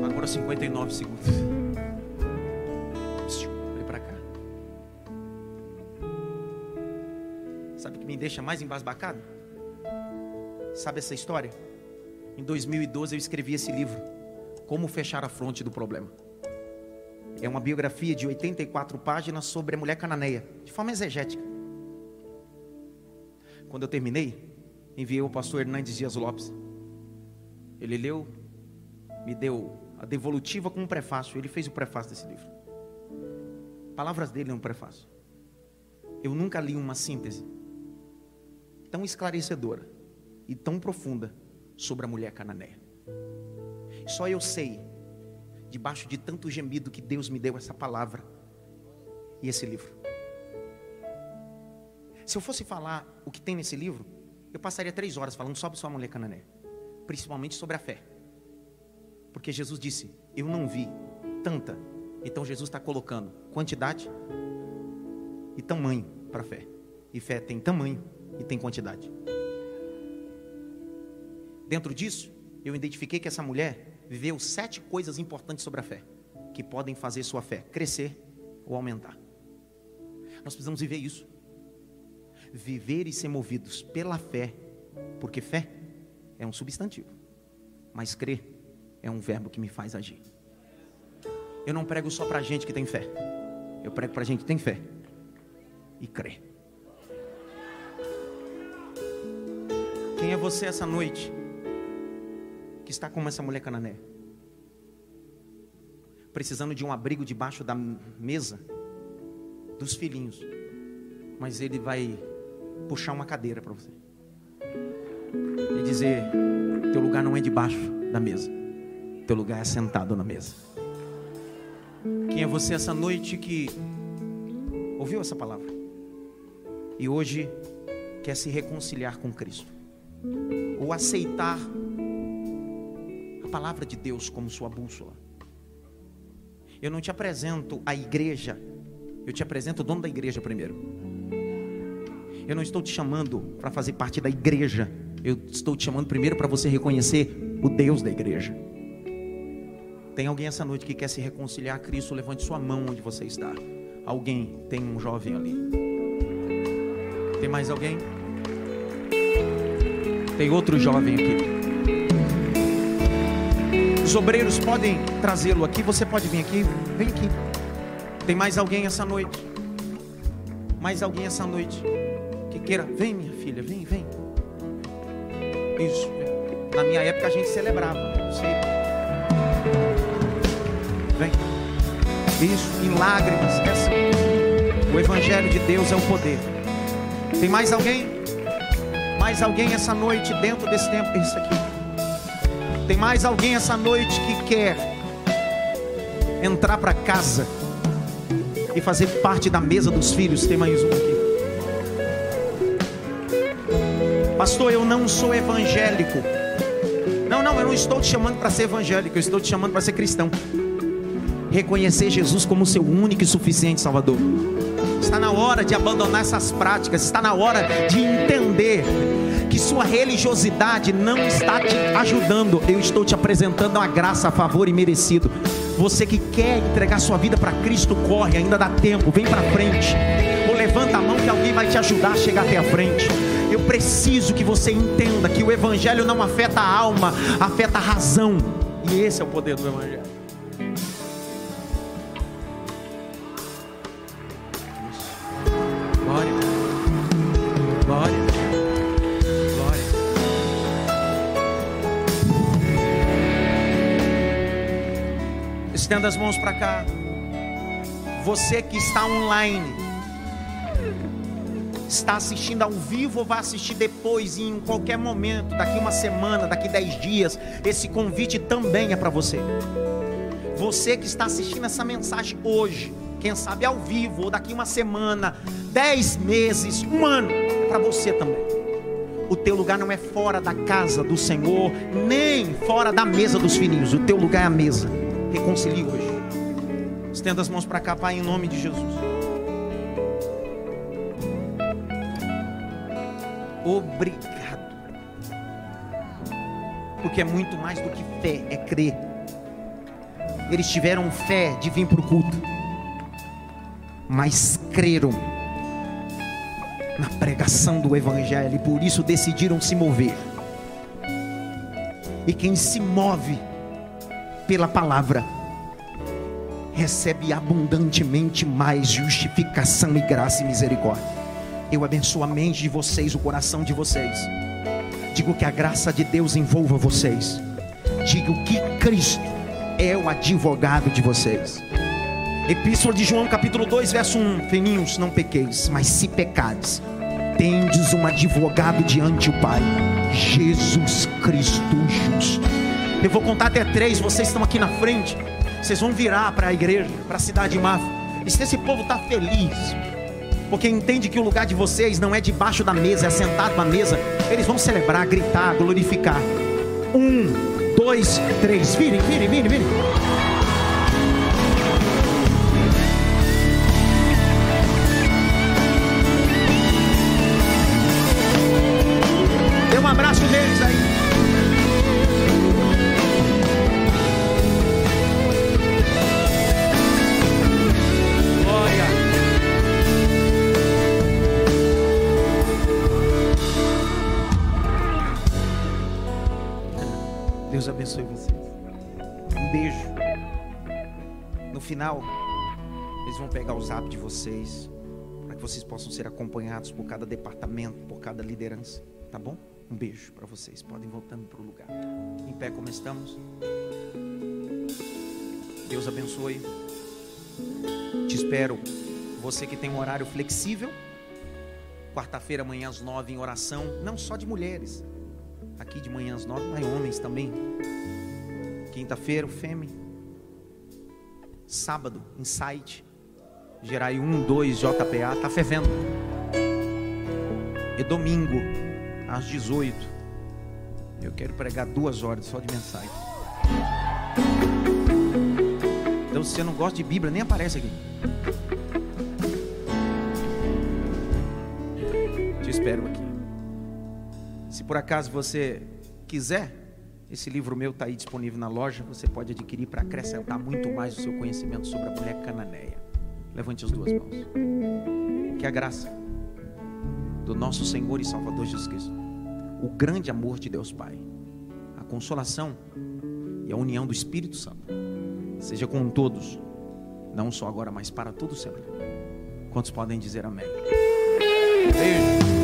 Agora 59 segundos. Olha para cá. Sabe o que me deixa mais embasbacado? Sabe essa história? Em 2012 eu escrevi esse livro, Como Fechar a Fronte do Problema. É uma biografia de 84 páginas sobre a mulher cananeia, de forma exegética. Quando eu terminei, enviei o pastor Hernandes Dias Lopes. Ele leu, me deu a devolutiva com um prefácio. Ele fez o prefácio desse livro. Palavras dele no prefácio. Eu nunca li uma síntese tão esclarecedora e tão profunda sobre a mulher cananeia. Só eu sei, debaixo de tanto gemido, que Deus me deu essa palavra e esse livro. Se eu fosse falar o que tem nesse livro, eu passaria três horas falando sobre sua mulher canané, principalmente sobre a fé. Porque Jesus disse: Eu não vi tanta. Então Jesus está colocando quantidade e tamanho para a fé. E fé tem tamanho e tem quantidade. Dentro disso, eu identifiquei que essa mulher viveu sete coisas importantes sobre a fé, que podem fazer sua fé crescer ou aumentar. Nós precisamos viver isso viver e ser movidos pela fé, porque fé é um substantivo, mas crer é um verbo que me faz agir. Eu não prego só para gente que tem fé. Eu prego para gente que tem fé e crê. Quem é você essa noite que está como essa mulher canané? Precisando de um abrigo debaixo da mesa dos filhinhos. Mas ele vai puxar uma cadeira para você. E dizer: teu lugar não é debaixo da mesa. Teu lugar é sentado na mesa. Quem é você essa noite que ouviu essa palavra? E hoje quer se reconciliar com Cristo. Ou aceitar a palavra de Deus como sua bússola. Eu não te apresento a igreja, eu te apresento o dono da igreja primeiro. Eu não estou te chamando para fazer parte da igreja, eu estou te chamando primeiro para você reconhecer o Deus da igreja. Tem alguém essa noite que quer se reconciliar a Cristo? Levante sua mão onde você está. Alguém, tem um jovem ali. Tem mais alguém? Tem outro jovem aqui. Os obreiros podem trazê-lo aqui. Você pode vir aqui. Vem aqui. Tem mais alguém essa noite? Mais alguém essa noite queira? Vem, minha filha, vem, vem. Isso. Na minha época a gente celebrava. Sei. Vem. Isso, em lágrimas. Essa. O Evangelho de Deus é o poder. Tem mais alguém? Mais alguém essa noite dentro desse tempo? Isso aqui. Tem mais alguém essa noite que quer entrar para casa e fazer parte da mesa dos filhos? Tem mais um aqui. Pastor, eu não sou evangélico. Não, não, eu não estou te chamando para ser evangélico, eu estou te chamando para ser cristão. Reconhecer Jesus como seu único e suficiente Salvador. Está na hora de abandonar essas práticas, está na hora de entender que sua religiosidade não está te ajudando. Eu estou te apresentando uma graça a favor e merecido. Você que quer entregar sua vida para Cristo, corre, ainda dá tempo, vem para frente. Ou levanta a mão que alguém vai te ajudar a chegar até a frente. Eu preciso que você entenda que o Evangelho não afeta a alma, afeta a razão. E esse é o poder do Evangelho. Glória. Glória. Glória. Estenda as mãos para cá. Você que está online está assistindo ao vivo ou vai assistir depois, em qualquer momento, daqui uma semana, daqui dez dias, esse convite também é para você. Você que está assistindo essa mensagem hoje, quem sabe ao vivo, ou daqui uma semana, dez meses, um ano, é para você também. O teu lugar não é fora da casa do Senhor, nem fora da mesa dos filhinhos. O teu lugar é a mesa. Reconcilie hoje. Estenda as mãos para cá, Pai, em nome de Jesus. Obrigado. Porque é muito mais do que fé, é crer. Eles tiveram fé de vir para o culto, mas creram na pregação do Evangelho e por isso decidiram se mover. E quem se move pela palavra recebe abundantemente mais justificação e graça e misericórdia. Eu abençoo a mente de vocês, o coração de vocês. Digo que a graça de Deus envolva vocês. Digo que Cristo é o advogado de vocês. Epístola de João, capítulo 2, verso 1: Filhinhos, não pequeis, mas se pecares, tendes um advogado diante do Pai, Jesus Cristo justo. Eu vou contar até três, vocês estão aqui na frente. Vocês vão virar para a igreja, para a cidade de Mafra. E se esse povo está feliz, porque entende que o lugar de vocês não é debaixo da mesa, é sentado na mesa. Eles vão celebrar, gritar, glorificar. Um, dois, três. Virem, virem, virem, virem. Vocês para que vocês possam ser acompanhados por cada departamento, por cada liderança, tá bom? Um beijo para vocês. Podem voltando para o lugar. Em pé como estamos. Deus abençoe. Te espero. Você que tem um horário flexível. Quarta-feira, amanhã às nove, em oração. Não só de mulheres. Aqui de manhã às nove, mas homens também. Quinta-feira, o Fêmea. Sábado, Insight. Gerai 1, 2, JPA. Tá fervendo. E domingo, às 18. Eu quero pregar duas horas só de mensagem. Então, se você não gosta de Bíblia, nem aparece aqui. Te espero aqui. Se por acaso você quiser, esse livro meu está aí disponível na loja. Você pode adquirir para acrescentar muito mais o seu conhecimento sobre a mulher cananeia. Levante as duas mãos. Que a graça do nosso Senhor e Salvador Jesus Cristo, o grande amor de Deus Pai, a consolação e a união do Espírito Santo seja com todos, não só agora, mas para todos sempre. Quantos podem dizer amém? Beijo.